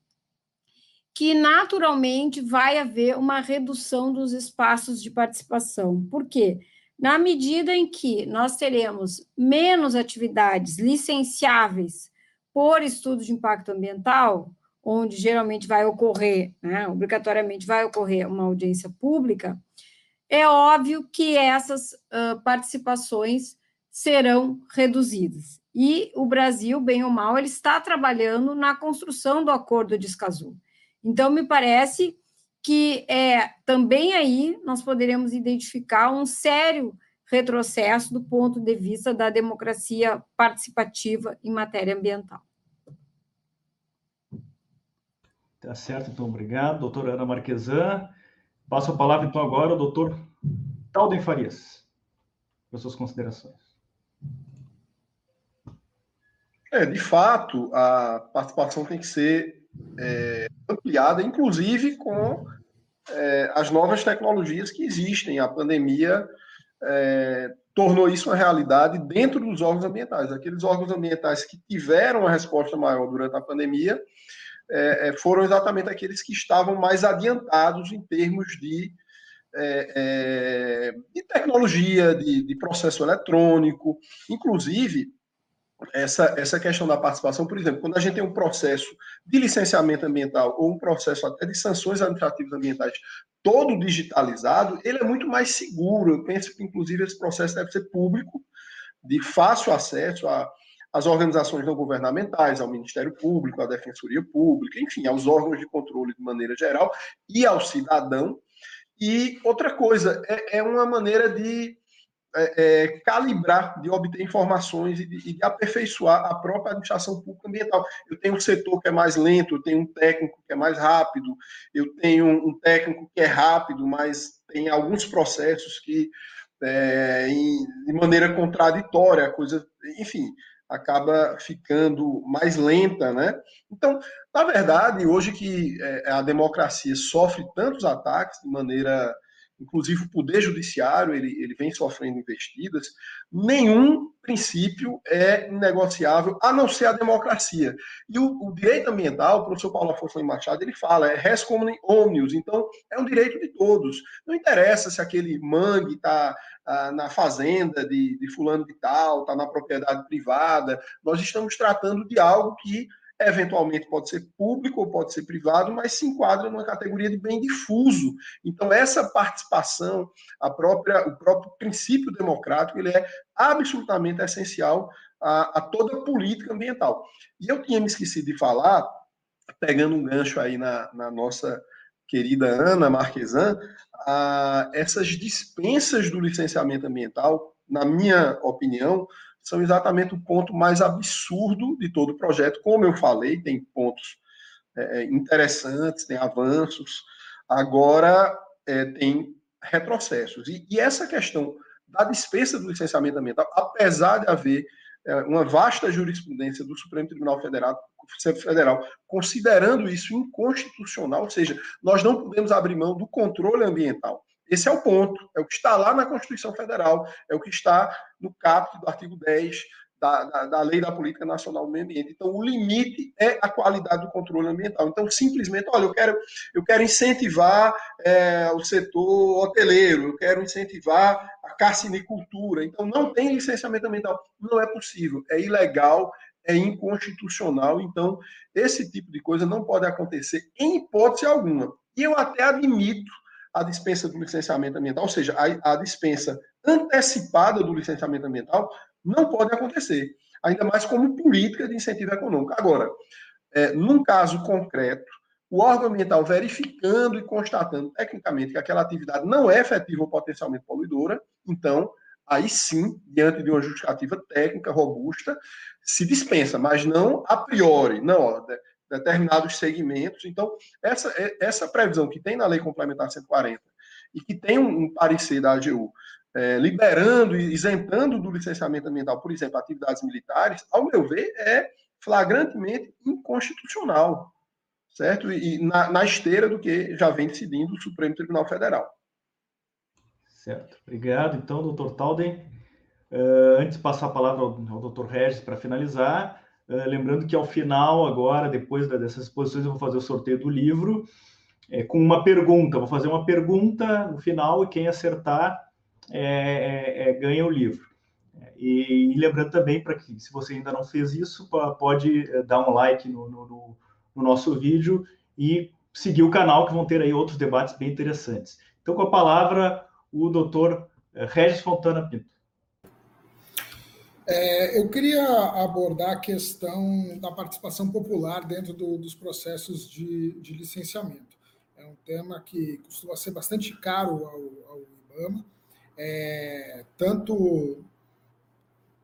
que naturalmente vai haver uma redução dos espaços de participação. Por quê? Na medida em que nós teremos menos atividades licenciáveis por estudo de impacto ambiental, onde geralmente vai ocorrer, né, obrigatoriamente vai ocorrer uma audiência pública, é óbvio que essas uh, participações serão reduzidas. E o Brasil, bem ou mal, ele está trabalhando na construção do acordo de Escazú. Então, me parece que é, também aí nós poderemos identificar um sério retrocesso do ponto de vista da democracia participativa em matéria ambiental.
Tá certo, então, obrigado. Doutora Ana Marquesan. Passo a palavra, então, agora ao doutor Talden Farias, para suas considerações.
É, de fato, a participação tem que ser é, ampliada, inclusive com é, as novas tecnologias que existem. A pandemia é, tornou isso uma realidade dentro dos órgãos ambientais. Aqueles órgãos ambientais que tiveram uma resposta maior durante a pandemia é, é, foram exatamente aqueles que estavam mais adiantados em termos de, é, é de tecnologia, de, de, processo eletrônico, inclusive. Essa, essa questão da participação, por exemplo, quando a gente tem um processo de licenciamento ambiental ou um processo até de sanções administrativas ambientais todo digitalizado, ele é muito mais seguro. Eu penso que, inclusive, esse processo deve ser público, de fácil acesso a, às organizações não governamentais, ao Ministério Público, à Defensoria Pública, enfim, aos órgãos de controle de maneira geral e ao cidadão. E outra coisa, é, é uma maneira de é, é, calibrar, de obter informações e de, e de, aperfeiçoar a própria administração pública ambiental. Eu tenho um setor que é mais lento, eu tenho um técnico que é mais rápido, eu tenho um técnico que é rápido, mas tem alguns processos que, é, em, de maneira contraditória, coisa, enfim, acaba ficando mais lenta, né? Então, na verdade, hoje que é, a democracia sofre tantos ataques de maneira inclusive o poder judiciário ele, ele vem sofrendo investidas, nenhum princípio é negociável, a não ser a democracia. E o, o direito ambiental, o professor Paulo Afonso Machado, ele fala, é res communis omnius, então é um direito de todos. Não interessa se aquele mangue está ah, na fazenda de, de fulano de tal, está na propriedade privada, nós estamos tratando de algo que eventualmente pode ser público ou pode ser privado, mas se enquadra numa categoria de bem difuso. Então, essa participação, a própria, o próprio princípio democrático, ele é absolutamente essencial a, a toda política ambiental. E eu tinha me esquecido de falar, pegando um gancho aí na, na nossa querida Ana Marquesan, a, essas dispensas do licenciamento ambiental, na minha opinião, são exatamente o ponto mais absurdo de todo o projeto. Como eu falei, tem pontos é, é, interessantes, tem avanços, agora é, tem retrocessos. E, e, essa questão da dispensa do licenciamento ambiental, apesar de haver é, uma vasta jurisprudência do Supremo Tribunal Federal, Federal considerando isso inconstitucional, ou seja, nós não podemos abrir mão do controle ambiental. Esse é o ponto, é o que está lá na Constituição Federal, é o que está no caput do artigo 10 da, da, da, Lei da Política Nacional do Meio Ambiente. Então, o limite é a qualidade do controle ambiental. Então, simplesmente, olha, eu quero, eu quero incentivar é, o setor hoteleiro, eu quero incentivar a carcinicultura. Então, não tem licenciamento ambiental. Não é possível, é ilegal, é inconstitucional. Então, esse tipo de coisa não pode acontecer em hipótese alguma. E eu até admito a dispensa do licenciamento ambiental, ou seja, a, a dispensa antecipada do licenciamento ambiental, não pode acontecer, ainda mais como política de incentivo econômico. Agora, é, num caso concreto, o órgão ambiental verificando e constatando tecnicamente que aquela atividade não é efetiva ou potencialmente poluidora, então, aí sim, diante de uma justificativa técnica robusta, se dispensa, mas não a priori. Não, ó, determinados segmentos. Então, essa, é, essa previsão que tem na Lei Complementar 140 e que tem um, parecer da AGU é, liberando e isentando do licenciamento ambiental, por exemplo, atividades militares, ao meu ver, é flagrantemente inconstitucional, certo? E, na, na esteira do que já vem decidindo o Supremo Tribunal Federal.
Certo. Obrigado. Então, doutor Talden, uh, antes de passar a palavra ao, ao doutor Regis para finalizar, eh, lembrando que ao final, agora, depois dessas exposições, eu vou fazer o sorteio do livro é, com uma pergunta. Vou fazer uma pergunta no final e quem acertar é, é, ganha o livro. E, e lembrando também para que, se você ainda não fez isso, pode dar um like no, no, no nosso vídeo e seguir o canal, que vão ter aí outros debates bem interessantes. Então, com a palavra, o doutor Regis Fontana Pinto.
É, eu queria abordar a questão da participação popular dentro do, dos processos de, de, licenciamento. É um tema que costuma ser bastante caro ao, ao IBAMA, é, tanto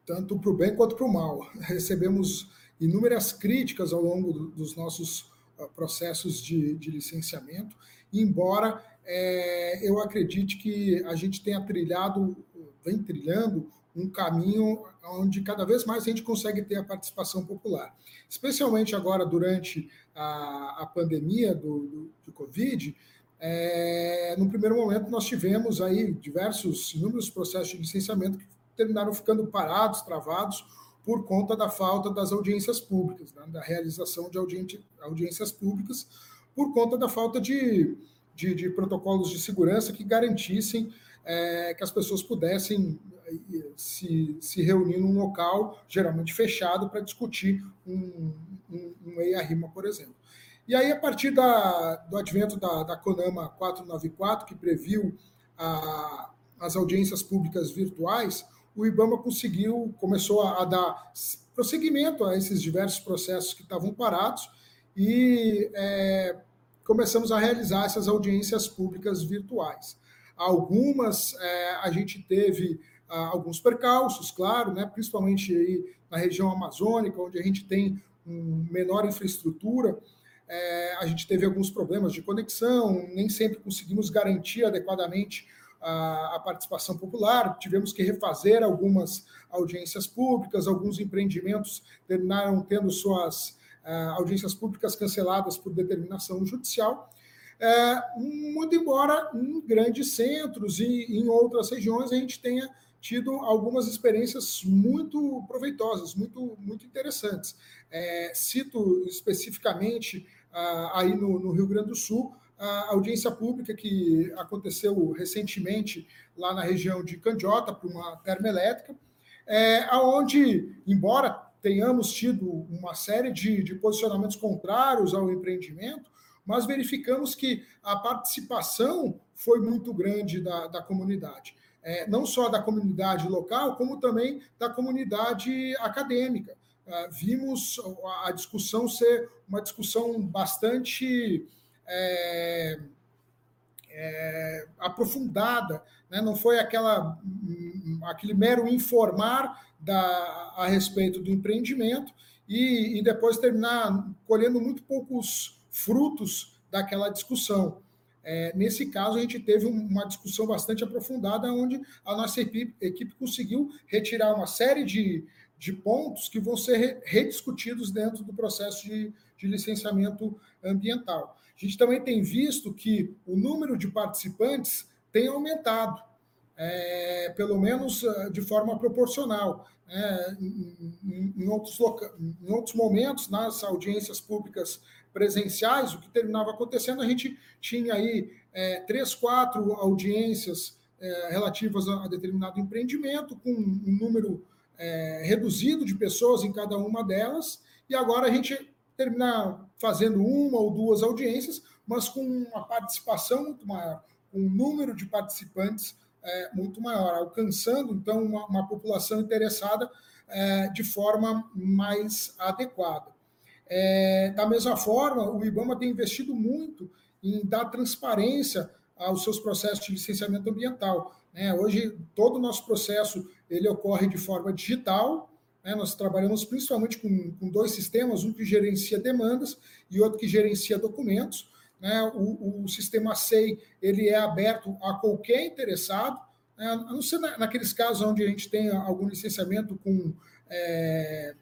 tanto para o bem quanto para o mal. <laughs> Recebemos inúmeras críticas ao longo do, dos nossos uh, processos de, de licenciamento, embora é, eu acredite que a gente tenha trilhado, vem trilhando um caminho onde cada vez mais a gente consegue ter a participação popular. Especialmente agora, durante a, a pandemia do, do, do Covid, é, no primeiro momento nós tivemos aí diversos, inúmeros processos de licenciamento que terminaram ficando parados, travados, por conta da falta das audiências públicas, né, da realização de audiência, audiências públicas, por conta da falta de, de, de protocolos de segurança que garantissem é, que as pessoas pudessem se, se reunir num local, geralmente fechado, para discutir um, um, um EIA-RIMA, por exemplo. E aí, a partir da, do advento da, da CONAMA 494, que previu a, as audiências públicas virtuais, o IBAMA conseguiu, começou a, a dar prosseguimento a esses diversos processos que estavam parados e é, começamos a realizar essas audiências públicas virtuais. Algumas é, a gente teve alguns percalços, claro, né, principalmente aí na região amazônica, onde a gente tem menor infraestrutura, é, a gente teve alguns problemas de conexão, nem sempre conseguimos garantir adequadamente a, a, participação popular, tivemos que refazer algumas audiências públicas, alguns empreendimentos terminaram tendo suas uh, audiências públicas canceladas por determinação judicial. Uh, muito embora em grandes centros e em outras regiões a gente tenha tido algumas experiências muito proveitosas, muito, muito interessantes. É, cito especificamente uh, aí no, no Rio Grande do Sul a audiência pública que aconteceu recentemente lá na região de Candiota, para uma termoelétrica, é, onde, embora tenhamos tido uma série de, de posicionamentos contrários ao empreendimento, mas verificamos que a participação foi muito grande da, da comunidade. É, não só da comunidade local, como também da comunidade acadêmica. É, vimos a discussão ser uma discussão bastante é, é, aprofundada, né? não foi aquela, aquele mero informar da, a respeito do empreendimento e, e depois terminar colhendo muito poucos frutos daquela discussão. É, nesse caso, a gente teve uma discussão bastante aprofundada, onde a nossa equipe, equipe conseguiu retirar uma série de, de pontos que vão ser rediscutidos dentro do processo de, de licenciamento ambiental. A gente também tem visto que o número de participantes tem aumentado, é, pelo menos ah, de forma proporcional. É, em, em, outros loca... em outros momentos, nas audiências públicas presenciais, o que terminava acontecendo, a gente tinha aí é, três, quatro audiências é, relativas a, a, determinado empreendimento, com um número é, reduzido de pessoas em cada uma delas, e agora a gente terminar fazendo uma ou duas audiências, mas com uma participação muito maior, com um número de participantes é, muito maior, alcançando então uma, uma população interessada é, de forma mais adequada. É, da mesma forma, o IBAMA tem investido muito em dar transparência aos seus processos de licenciamento ambiental. Né? Hoje, todo o nosso processo ele ocorre de forma digital, né? Nós trabalhamos principalmente com, com, dois sistemas, um que gerencia demandas e outro que gerencia documentos. Né? O, o, sistema SEI ele é aberto a qualquer interessado, né? a não ser na, naqueles casos onde a gente tem algum licenciamento com é,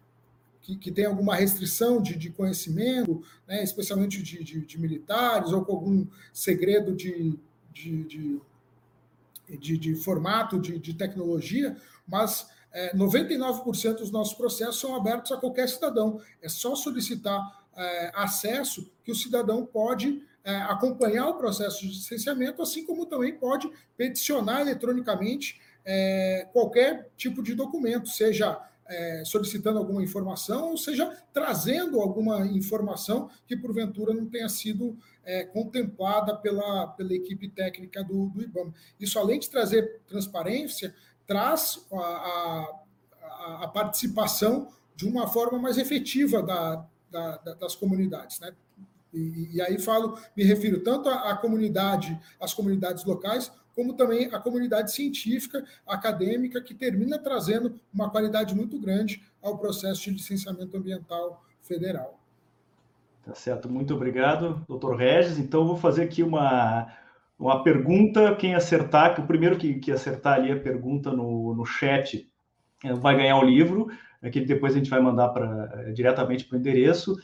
que, que, tem alguma restrição de, de conhecimento, né? especialmente de, de, de, militares ou com algum segredo de, de, formato de, tecnologia, mas é, 99% dos nossos processos são abertos a qualquer cidadão. É só solicitar é, acesso que o cidadão pode é, acompanhar o processo de licenciamento, assim como também pode peticionar eletronicamente é, qualquer tipo de documento, seja é, solicitando alguma informação, ou seja, trazendo alguma informação que porventura não tenha sido é, contemplada pela, pela equipe técnica do, do IBAMA. Isso, além de trazer transparência, traz a, a, a participação de uma forma mais efetiva da, da, das comunidades, né? E, e, aí falo, me refiro tanto à, comunidade, às comunidades locais, como também à comunidade científica, acadêmica, que termina trazendo uma qualidade muito grande ao processo de licenciamento ambiental federal.
Tá certo, muito obrigado, doutor Regis. Então, vou fazer aqui uma, uma pergunta, quem acertar, que o primeiro que, que acertar ali a pergunta no, no chat eh, vai ganhar o livro, é que depois a gente vai mandar pra, eh, diretamente para o endereço.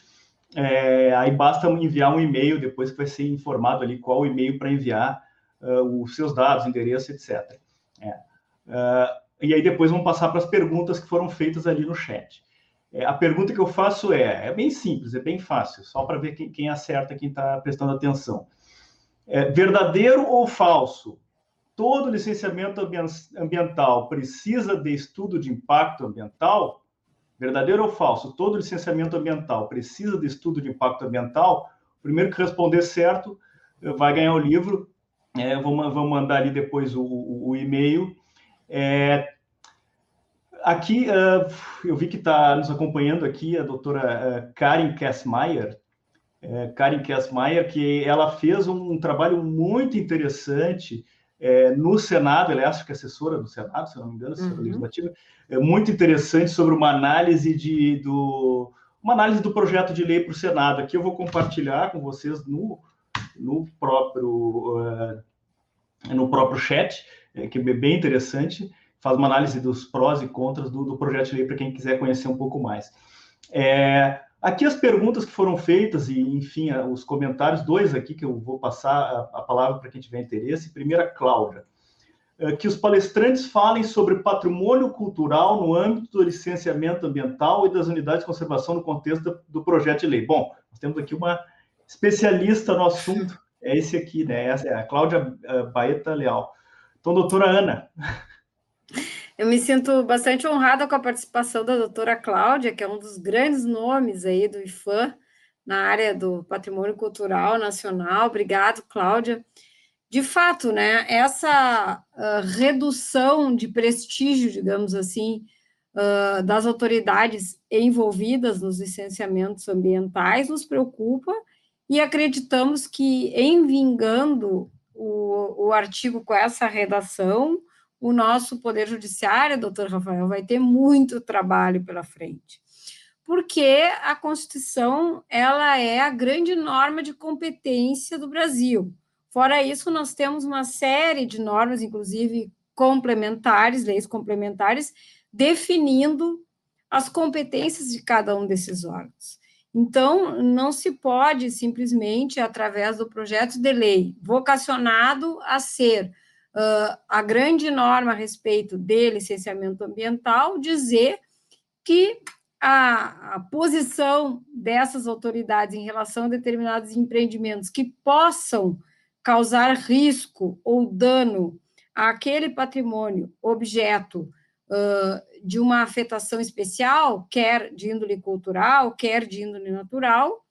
É, aí basta enviar um e-mail, depois que vai ser informado ali qual e-mail para enviar uh, os seus dados, endereço, etc. É. Uh, e aí depois vamos passar para as perguntas que foram feitas ali no chat. É, a pergunta que eu faço é, é bem simples, é bem fácil, só para ver quem, quem acerta, quem está prestando atenção. É, verdadeiro ou falso? Todo licenciamento ambiental precisa de estudo de impacto ambiental? Verdadeiro ou falso? Todo licenciamento ambiental precisa de estudo de impacto ambiental? O primeiro que responder certo vai ganhar o livro. É, vou, vou mandar ali depois o, o, o e-mail. É, aqui, uh, eu vi que está nos acompanhando aqui a doutora uh, Karen Kessmeyer, é, Karen Kessmeyer, que ela fez um, trabalho muito interessante é, no Senado, ela é acho que assessora do Senado, se não me engano, assessora uhum. legislativa, é muito interessante sobre uma análise de do uma análise do projeto de lei para o Senado. Aqui eu vou compartilhar com vocês no, no próprio uh, no próprio chat, é, que é bem interessante, faz uma análise dos prós e contras do, do projeto de lei para quem quiser conhecer um pouco mais. É, aqui as perguntas que foram feitas e, enfim, os comentários, dois aqui que eu vou passar a, a palavra para quem tiver interesse. Primeira, Cláudia. É, que os palestrantes falem sobre patrimônio cultural no âmbito do licenciamento ambiental e das unidades de conservação no contexto do projeto de lei. Bom, nós temos aqui uma especialista no assunto, é esse aqui, né? Essa é a Cláudia é, Baeta Leal. Então, doutora Ana.
Eu me sinto bastante honrada com a participação da doutora Cláudia, que é um dos grandes nomes aí do IFAM na área do patrimônio cultural nacional. Obrigado, Cláudia. De fato, né, essa uh, redução de prestígio, digamos assim, uh, das autoridades envolvidas nos licenciamentos ambientais nos preocupa e acreditamos que, em vingando o, o artigo com essa redação, o nosso Poder Judiciário, doutor Rafael, vai ter muito trabalho pela frente. Porque a Constituição ela é a grande norma de competência do Brasil. Fora isso, nós temos uma série de normas, inclusive complementares, leis complementares, definindo as competências de cada um desses órgãos. Então, não se pode simplesmente, através do projeto de lei, vocacionado a ser uh, a grande norma a respeito de licenciamento ambiental, dizer que a, a, posição dessas autoridades em relação a determinados empreendimentos que possam causar risco ou dano àquele patrimônio, objeto uh, de uma afetação especial, quer de índole cultural, quer de índole natural,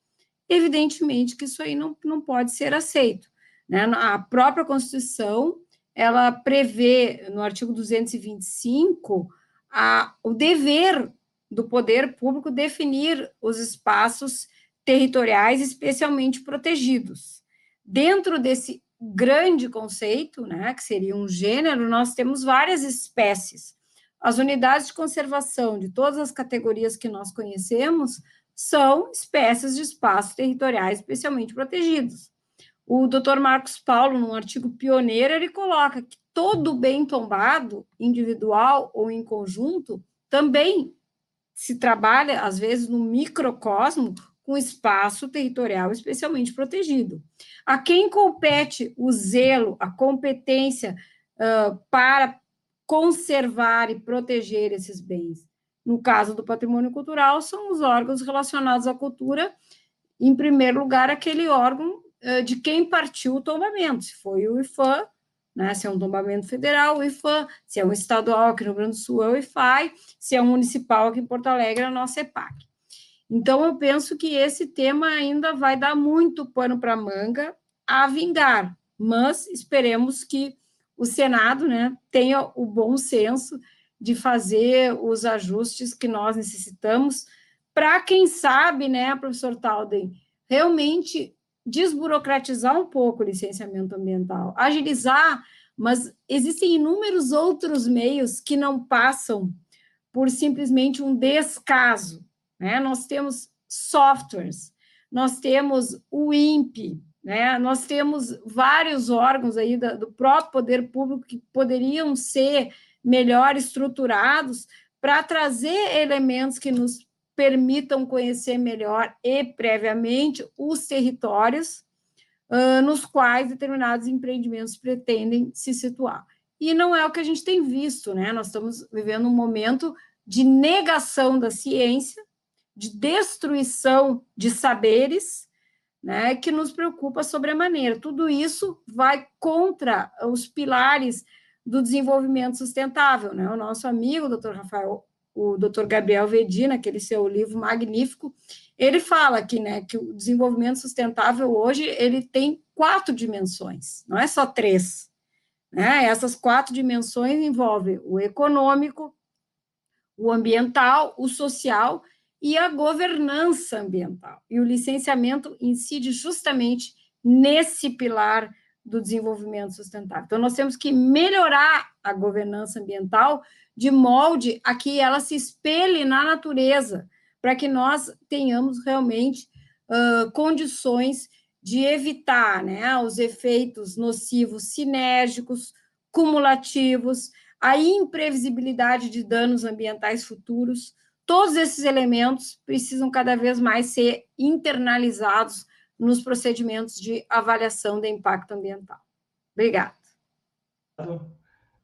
evidentemente que isso aí não, não pode ser aceito. Né? A própria Constituição, ela prevê, no artigo 225, a, o dever do poder público definir os espaços territoriais especialmente protegidos. Dentro desse grande conceito, né, que seria um gênero, nós temos várias espécies. As unidades de conservação de todas as categorias que nós conhecemos são espécies de espaços territoriais especialmente protegidos. O Dr. Marcos Paulo, num artigo pioneiro, ele coloca que todo bem tombado, individual ou em conjunto, também se trabalha, às vezes, no microcosmo com espaço territorial especialmente protegido. A quem compete o zelo, a competência uh, para conservar e proteger esses bens? No caso do patrimônio cultural, são os órgãos relacionados à cultura, em primeiro lugar, aquele órgão uh, de quem partiu o tombamento, se foi o IFAM, né, se é um tombamento federal, o IFAM, se é um estadual aqui no Rio Grande do Sul, é o IFAI, se é um municipal aqui em Porto Alegre, é a nossa EPAC. Então, eu penso que esse tema ainda vai dar muito pano para manga a vingar, mas esperemos que o Senado né, tenha o bom senso de fazer os ajustes que nós necessitamos para, quem sabe, né, professor Talden, realmente desburocratizar um pouco o licenciamento ambiental, agilizar, mas existem inúmeros outros meios que não passam por simplesmente um descaso né? Nós temos softwares, nós temos o INPE, né? Nós temos vários órgãos aí do, do próprio poder público que poderiam ser melhor estruturados para trazer elementos que nos permitam conhecer melhor e previamente os territórios uh, nos quais determinados empreendimentos pretendem se situar. E não é o que a gente tem visto, né? Nós estamos vivendo um momento de negação da ciência, de destruição de saberes, né, que nos preocupa sobremaneira. Tudo isso vai contra os pilares do desenvolvimento sustentável. Né? O nosso amigo, o doutor Rafael, o Gabriel Vedina, aquele seu livro magnífico, ele fala aqui, né, que o desenvolvimento sustentável hoje ele tem quatro dimensões, não é só três. Né? Essas quatro dimensões envolvem o econômico, o ambiental, o social e a governança ambiental. E o licenciamento incide justamente nesse pilar do desenvolvimento sustentável. Então, nós temos que melhorar a governança ambiental de molde a que ela se espelhe na natureza, para que nós tenhamos realmente uh, condições de evitar né, os efeitos nocivos sinérgicos, cumulativos, a imprevisibilidade de danos ambientais futuros, todos esses elementos precisam cada vez mais ser internalizados nos procedimentos de avaliação de impacto ambiental. Obrigada.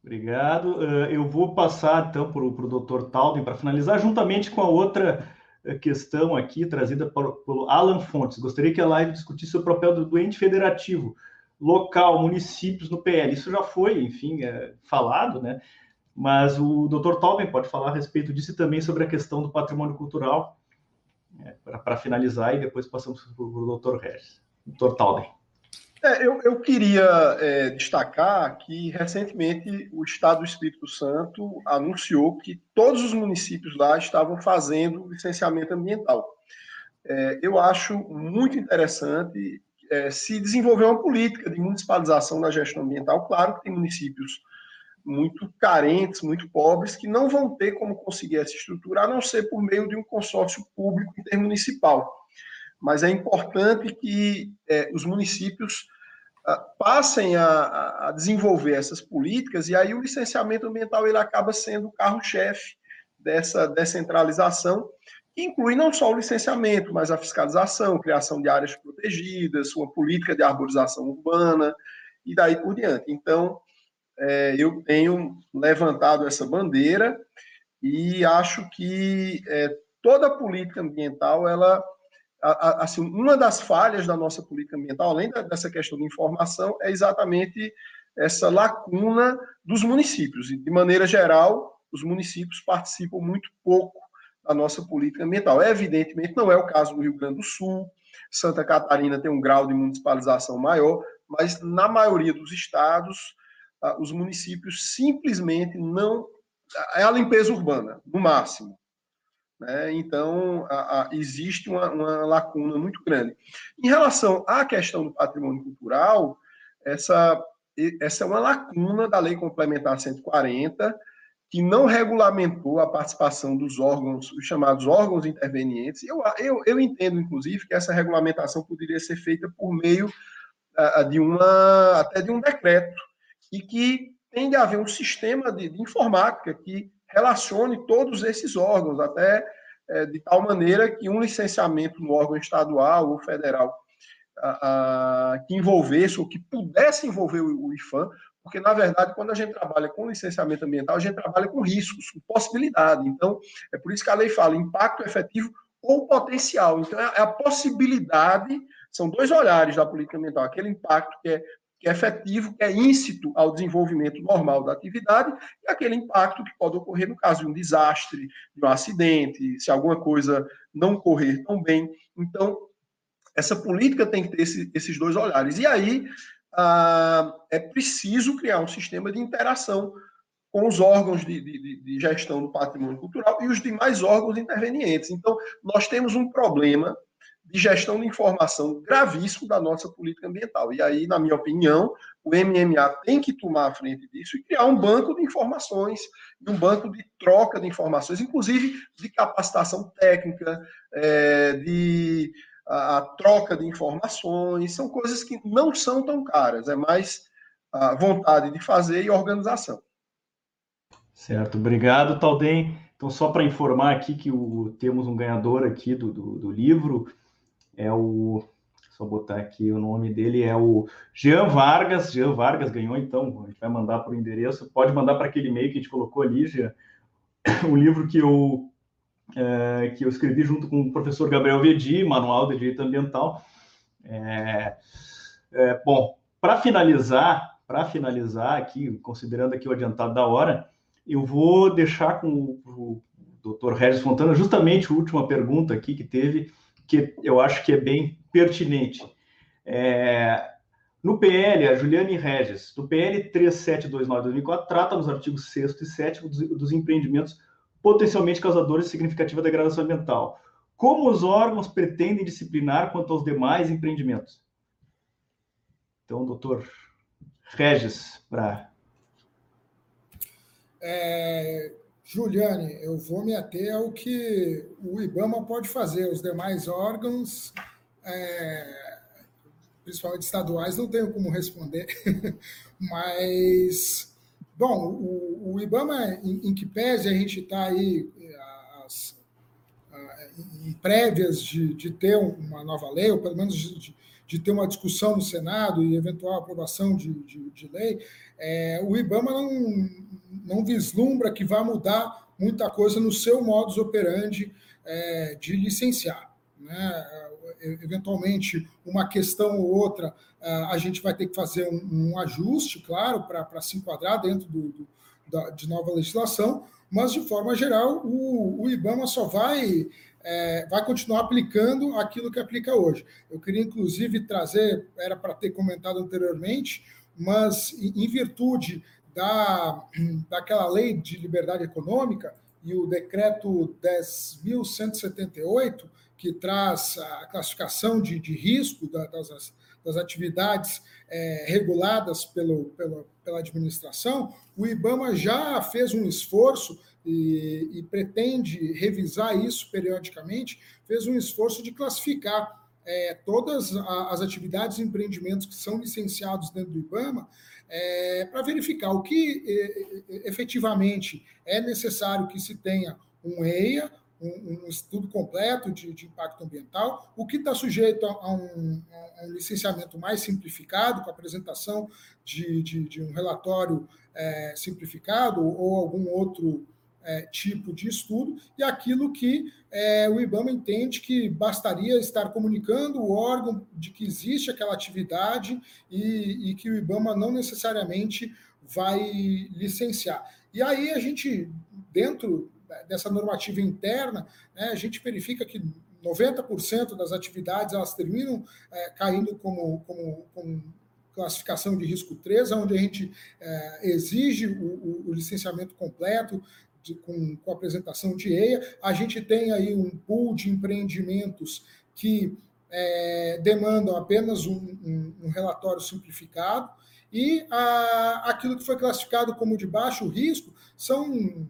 Obrigado. Eh, eu vou passar, então, para o doutor Talden para finalizar, juntamente com a outra eh, questão aqui trazida pelo Alan Fontes. Gostaria que a live discutisse o papel do doente federativo local, municípios no PL. Isso já foi, enfim, é, falado, né? Mas o doutor Tolben pode falar a respeito disso e também sobre a questão do patrimônio cultural, é, para finalizar, e depois passamos para o doutor Regis. Doutor Tolben.
É, eu, eu, queria é, destacar que recentemente o Estado do Espírito Santo anunciou que todos os municípios lá estavam fazendo licenciamento ambiental. É, eu acho muito interessante é, se desenvolver uma política de municipalização da gestão ambiental. Claro que tem municípios muito carentes, muito pobres, que não vão ter como conseguir essa estrutura, a não ser por meio de um consórcio público intermunicipal. Mas é importante que é, os municípios ah, passem a, a, desenvolver essas políticas, e aí o licenciamento ambiental ele acaba sendo o carro-chefe dessa descentralização, que inclui não só o licenciamento, mas a fiscalização, criação de áreas protegidas, uma política de arborização urbana e daí por diante. Então, é, eu tenho levantado essa bandeira e acho que é, toda a política ambiental, ela, assim, uma das falhas da nossa política ambiental, além dessa questão de informação, é exatamente essa lacuna dos municípios. E, de maneira geral, os municípios participam muito pouco a nossa política ambiental. Evidentemente, não é o caso do Rio Grande do Sul, Santa Catarina tem um grau de municipalização maior, mas na maioria dos estados, os municípios simplesmente não. É a limpeza urbana, no máximo. Né? Então, a, a, existe uma, uma, lacuna muito grande. Em relação à questão do patrimônio cultural, essa, essa é uma lacuna da Lei Complementar 140, que não regulamentou a participação dos órgãos, os chamados órgãos intervenientes. Eu, eu, eu entendo, inclusive, que essa regulamentação poderia ser feita por meio de uma, até de um decreto, e que tem de haver um sistema de, de informática que relacione todos esses órgãos, até uh, de tal maneira que um licenciamento no órgão estadual ou federal uh, que envolvesse ou que pudesse envolver o, o IFAM porque, na verdade, quando a gente trabalha com licenciamento ambiental, a gente trabalha com riscos, com possibilidade. Então, é por isso que a lei fala impacto efetivo ou potencial. Então, é, é a possibilidade, são dois olhares da política ambiental: aquele impacto que é, que é efetivo, que é íncito ao desenvolvimento normal da atividade, e aquele impacto que pode ocorrer no caso de um desastre, de um acidente, se alguma coisa não correr tão bem. Então, essa política tem que ter esse, esses dois olhares. E aí, ah, é preciso criar um sistema de interação com os órgãos de, de, de, gestão do patrimônio cultural e os demais órgãos intervenientes. Então, nós temos um problema de gestão de informação gravíssimo da nossa política ambiental. E aí, na minha opinião, o MMA tem que tomar a frente disso e criar um banco de informações, um banco de troca de informações, inclusive de capacitação técnica, é, de a, a, troca de informações, são coisas que não são tão caras, é mais a vontade de fazer e organização.
Certo, obrigado, Taldem. Então, só para informar aqui que o, temos um ganhador aqui do, do, do, livro, é o. Só botar aqui o nome dele, é o Jean Vargas. Jean Vargas ganhou, então, a gente vai mandar para o endereço. Pode mandar para aquele e-mail que a gente colocou ali, Jean. <coughs> O livro que eu é, que eu escrevi junto com o professor Gabriel Vedi, Manual de Direito Ambiental. É, é, bom, para finalizar, para finalizar aqui, considerando aqui o adiantado da hora, eu vou deixar com o, o doutor Regis Fontana justamente a última pergunta aqui que teve, que eu acho que é bem pertinente. É, no PL, a Juliane Regis, do PL 3729-2004, trata nos artigos 6 e 7 dos, dos empreendimentos potencialmente causadores de significativa degradação ambiental. Como os órgãos pretendem disciplinar quanto aos demais empreendimentos? Então, doutor Regis, para.
É, Juliane, eu vou me ater ao que o IBAMA pode fazer, os demais órgãos. É, principalmente estaduais, não tenho como responder, <laughs> mas, bom, o, o IBAMA, em, em, que pese a gente está aí as, em prévias de, de, ter uma nova lei, ou pelo menos de, de, ter uma discussão no Senado e eventual aprovação de, de lei, é, o IBAMA não, não vislumbra que vai mudar muita coisa no seu modus operandi é, de licenciar. Né? Eventualmente, uma questão ou outra, é, a gente vai ter que fazer um, um ajuste, claro, para se enquadrar dentro do, do da, de nova legislação, mas, de forma geral, o, o IBAMA só vai, é, vai continuar aplicando aquilo que aplica hoje. Eu queria, inclusive, trazer, era para ter comentado anteriormente, mas em virtude da, daquela lei de liberdade econômica e o decreto 10.178, que traz a classificação de, de risco das, das atividades é, reguladas pelo, pelo, pela administração, o IBAMA já fez um esforço e, e pretende revisar isso periodicamente, fez um esforço de classificar é, todas as atividades e empreendimentos que são licenciados dentro do IBAMA é, para verificar o que é, efetivamente é necessário que se tenha um EIA, um, um estudo completo de, de, impacto ambiental, o que está sujeito a um, a um, licenciamento mais simplificado, com a apresentação de, de, de um relatório é, simplificado ou algum outro é, tipo de estudo e aquilo que é, o IBAMA entende que bastaria estar comunicando o órgão de que existe aquela atividade e, e que o IBAMA não necessariamente vai licenciar. E aí a gente, dentro dessa normativa interna, né, a gente verifica que 90% das atividades elas terminam é, caindo como, como, como, classificação de risco 3, onde a gente é, exige o, o, o, licenciamento completo de, com, com apresentação de EIA. A gente tem aí um pool de empreendimentos que é, demandam apenas um, um, um, relatório simplificado, e a, aquilo que foi classificado como de baixo risco são,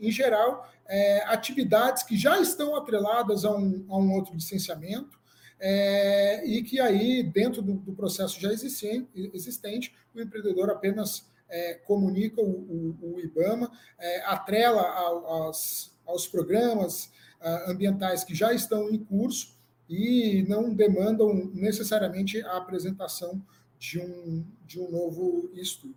em geral, é, atividades que já estão atreladas a um, a um outro licenciamento, é, e que aí, dentro do, do processo já existente, existente, o empreendedor apenas é, comunica o, o, o IBAMA, é, atrela aos, aos programas uh, ambientais que já estão em curso e não demandam necessariamente a apresentação de um, de um novo estudo.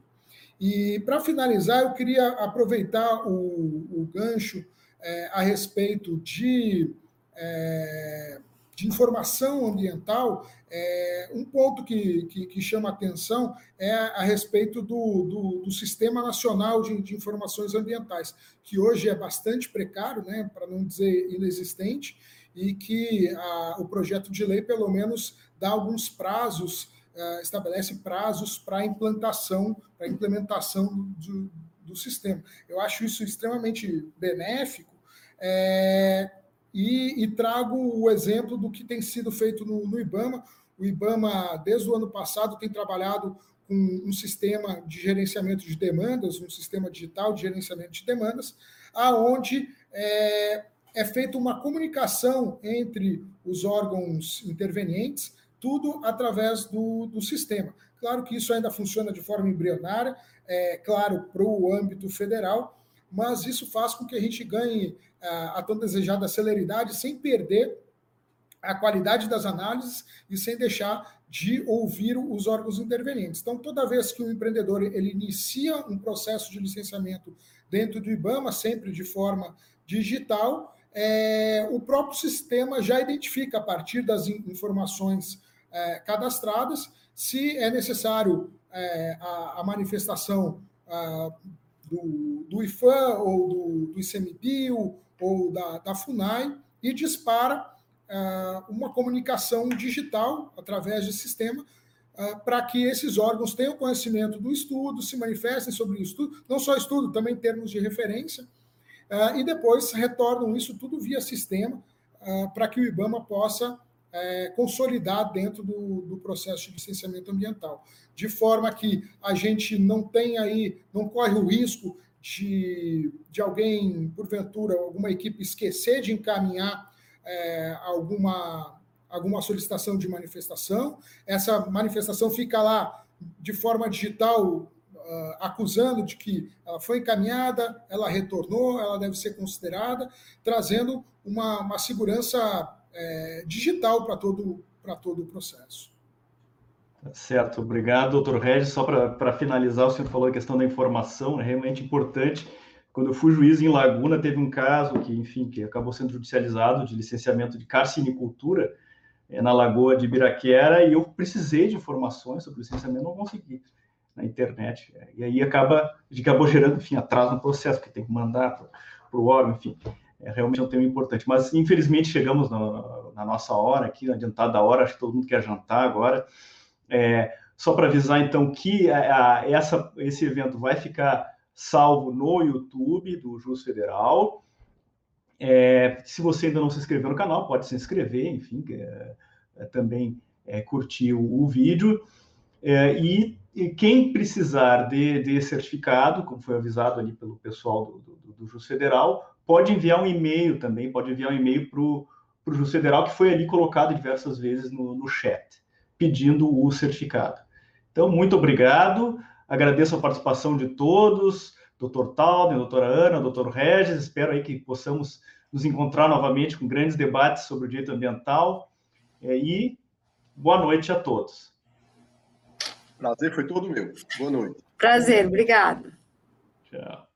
E, para finalizar, eu queria aproveitar o, o gancho é, a respeito de é, de informação ambiental, é, um ponto que, que, que, chama atenção é a respeito do, do, do Sistema Nacional de, de, Informações Ambientais, que hoje é bastante precário, né, para não dizer inexistente, e que a, o projeto de lei, pelo menos, dá alguns prazos, é, estabelece prazos para a implantação, para a implementação do, do, sistema. Eu acho isso extremamente benéfico. É, e, e, trago o exemplo do que tem sido feito no, no, IBAMA. O IBAMA, desde o ano passado, tem trabalhado com um sistema de gerenciamento de demandas, um sistema digital de gerenciamento de demandas, aonde é, é feita uma comunicação entre os órgãos intervenientes, tudo através do, do sistema. Claro que isso ainda funciona de forma embrionária, é claro, para o âmbito federal, mas isso faz com que a gente ganhe a, a tão desejada celeridade sem perder a qualidade das análises e sem deixar de ouvir os órgãos intervenientes. Então, toda vez que o empreendedor ele inicia um processo de licenciamento dentro do IBAMA, sempre de forma digital, é, o próprio sistema já identifica, a partir das informações é, cadastradas, se é necessário é, a, a, manifestação a, do, do IFAM ou do, do ICMBio ou da, da FUNAI e dispara uh, uma comunicação digital através de sistema uh, para que esses órgãos tenham conhecimento do estudo, se manifestem sobre o estudo, não só estudo, também termos de referência, uh, e depois retornam isso tudo via sistema para que o IBAMA possa é, consolidar dentro do, do, processo de licenciamento ambiental, de forma que a gente não tem aí, não corre o risco de, de alguém, porventura, alguma equipe esquecer de encaminhar é, alguma, alguma solicitação de manifestação, essa manifestação fica lá de forma digital uh, acusando de que ela foi encaminhada, ela retornou, ela deve ser considerada, trazendo uma, uma segurança é, digital para todo, todo o processo.
Certo, obrigado, doutor Regis. Só para finalizar, o senhor falou a questão da informação, é realmente importante. Quando eu fui juiz em Laguna, teve um caso que, enfim, que acabou sendo judicializado de licenciamento de carcinicultura é, na Lagoa de Biraquera e eu precisei de informações sobre licenciamento, não consegui na internet. E aí acaba, acabou gerando, enfim, atraso no processo, porque tem que mandar para o órgão, enfim. É realmente um tema importante. Mas, infelizmente, chegamos na, nossa hora aqui, adiantada da hora, acho que todo mundo quer jantar agora. É, só para avisar, então, que a, a, essa, esse evento vai ficar salvo no YouTube do Jus Federal. É, se você ainda não se inscreveu no canal, pode se inscrever, enfim, é, é também é, curtir o, o vídeo. É, e, e, quem precisar de, de, certificado, como foi avisado ali pelo pessoal do, do, do Jus Federal, pode enviar um e-mail também, pode enviar um e-mail para o Jus Federal, que foi ali colocado diversas vezes no, no chat, pedindo o certificado. Então, muito obrigado, agradeço a participação de todos, doutor Talden, doutora Ana, doutor Regis, espero aí que possamos nos encontrar novamente com grandes debates sobre o direito ambiental, é, e boa noite a todos.
Prazer foi todo meu. Boa noite.
Prazer, obrigado.
Tchau.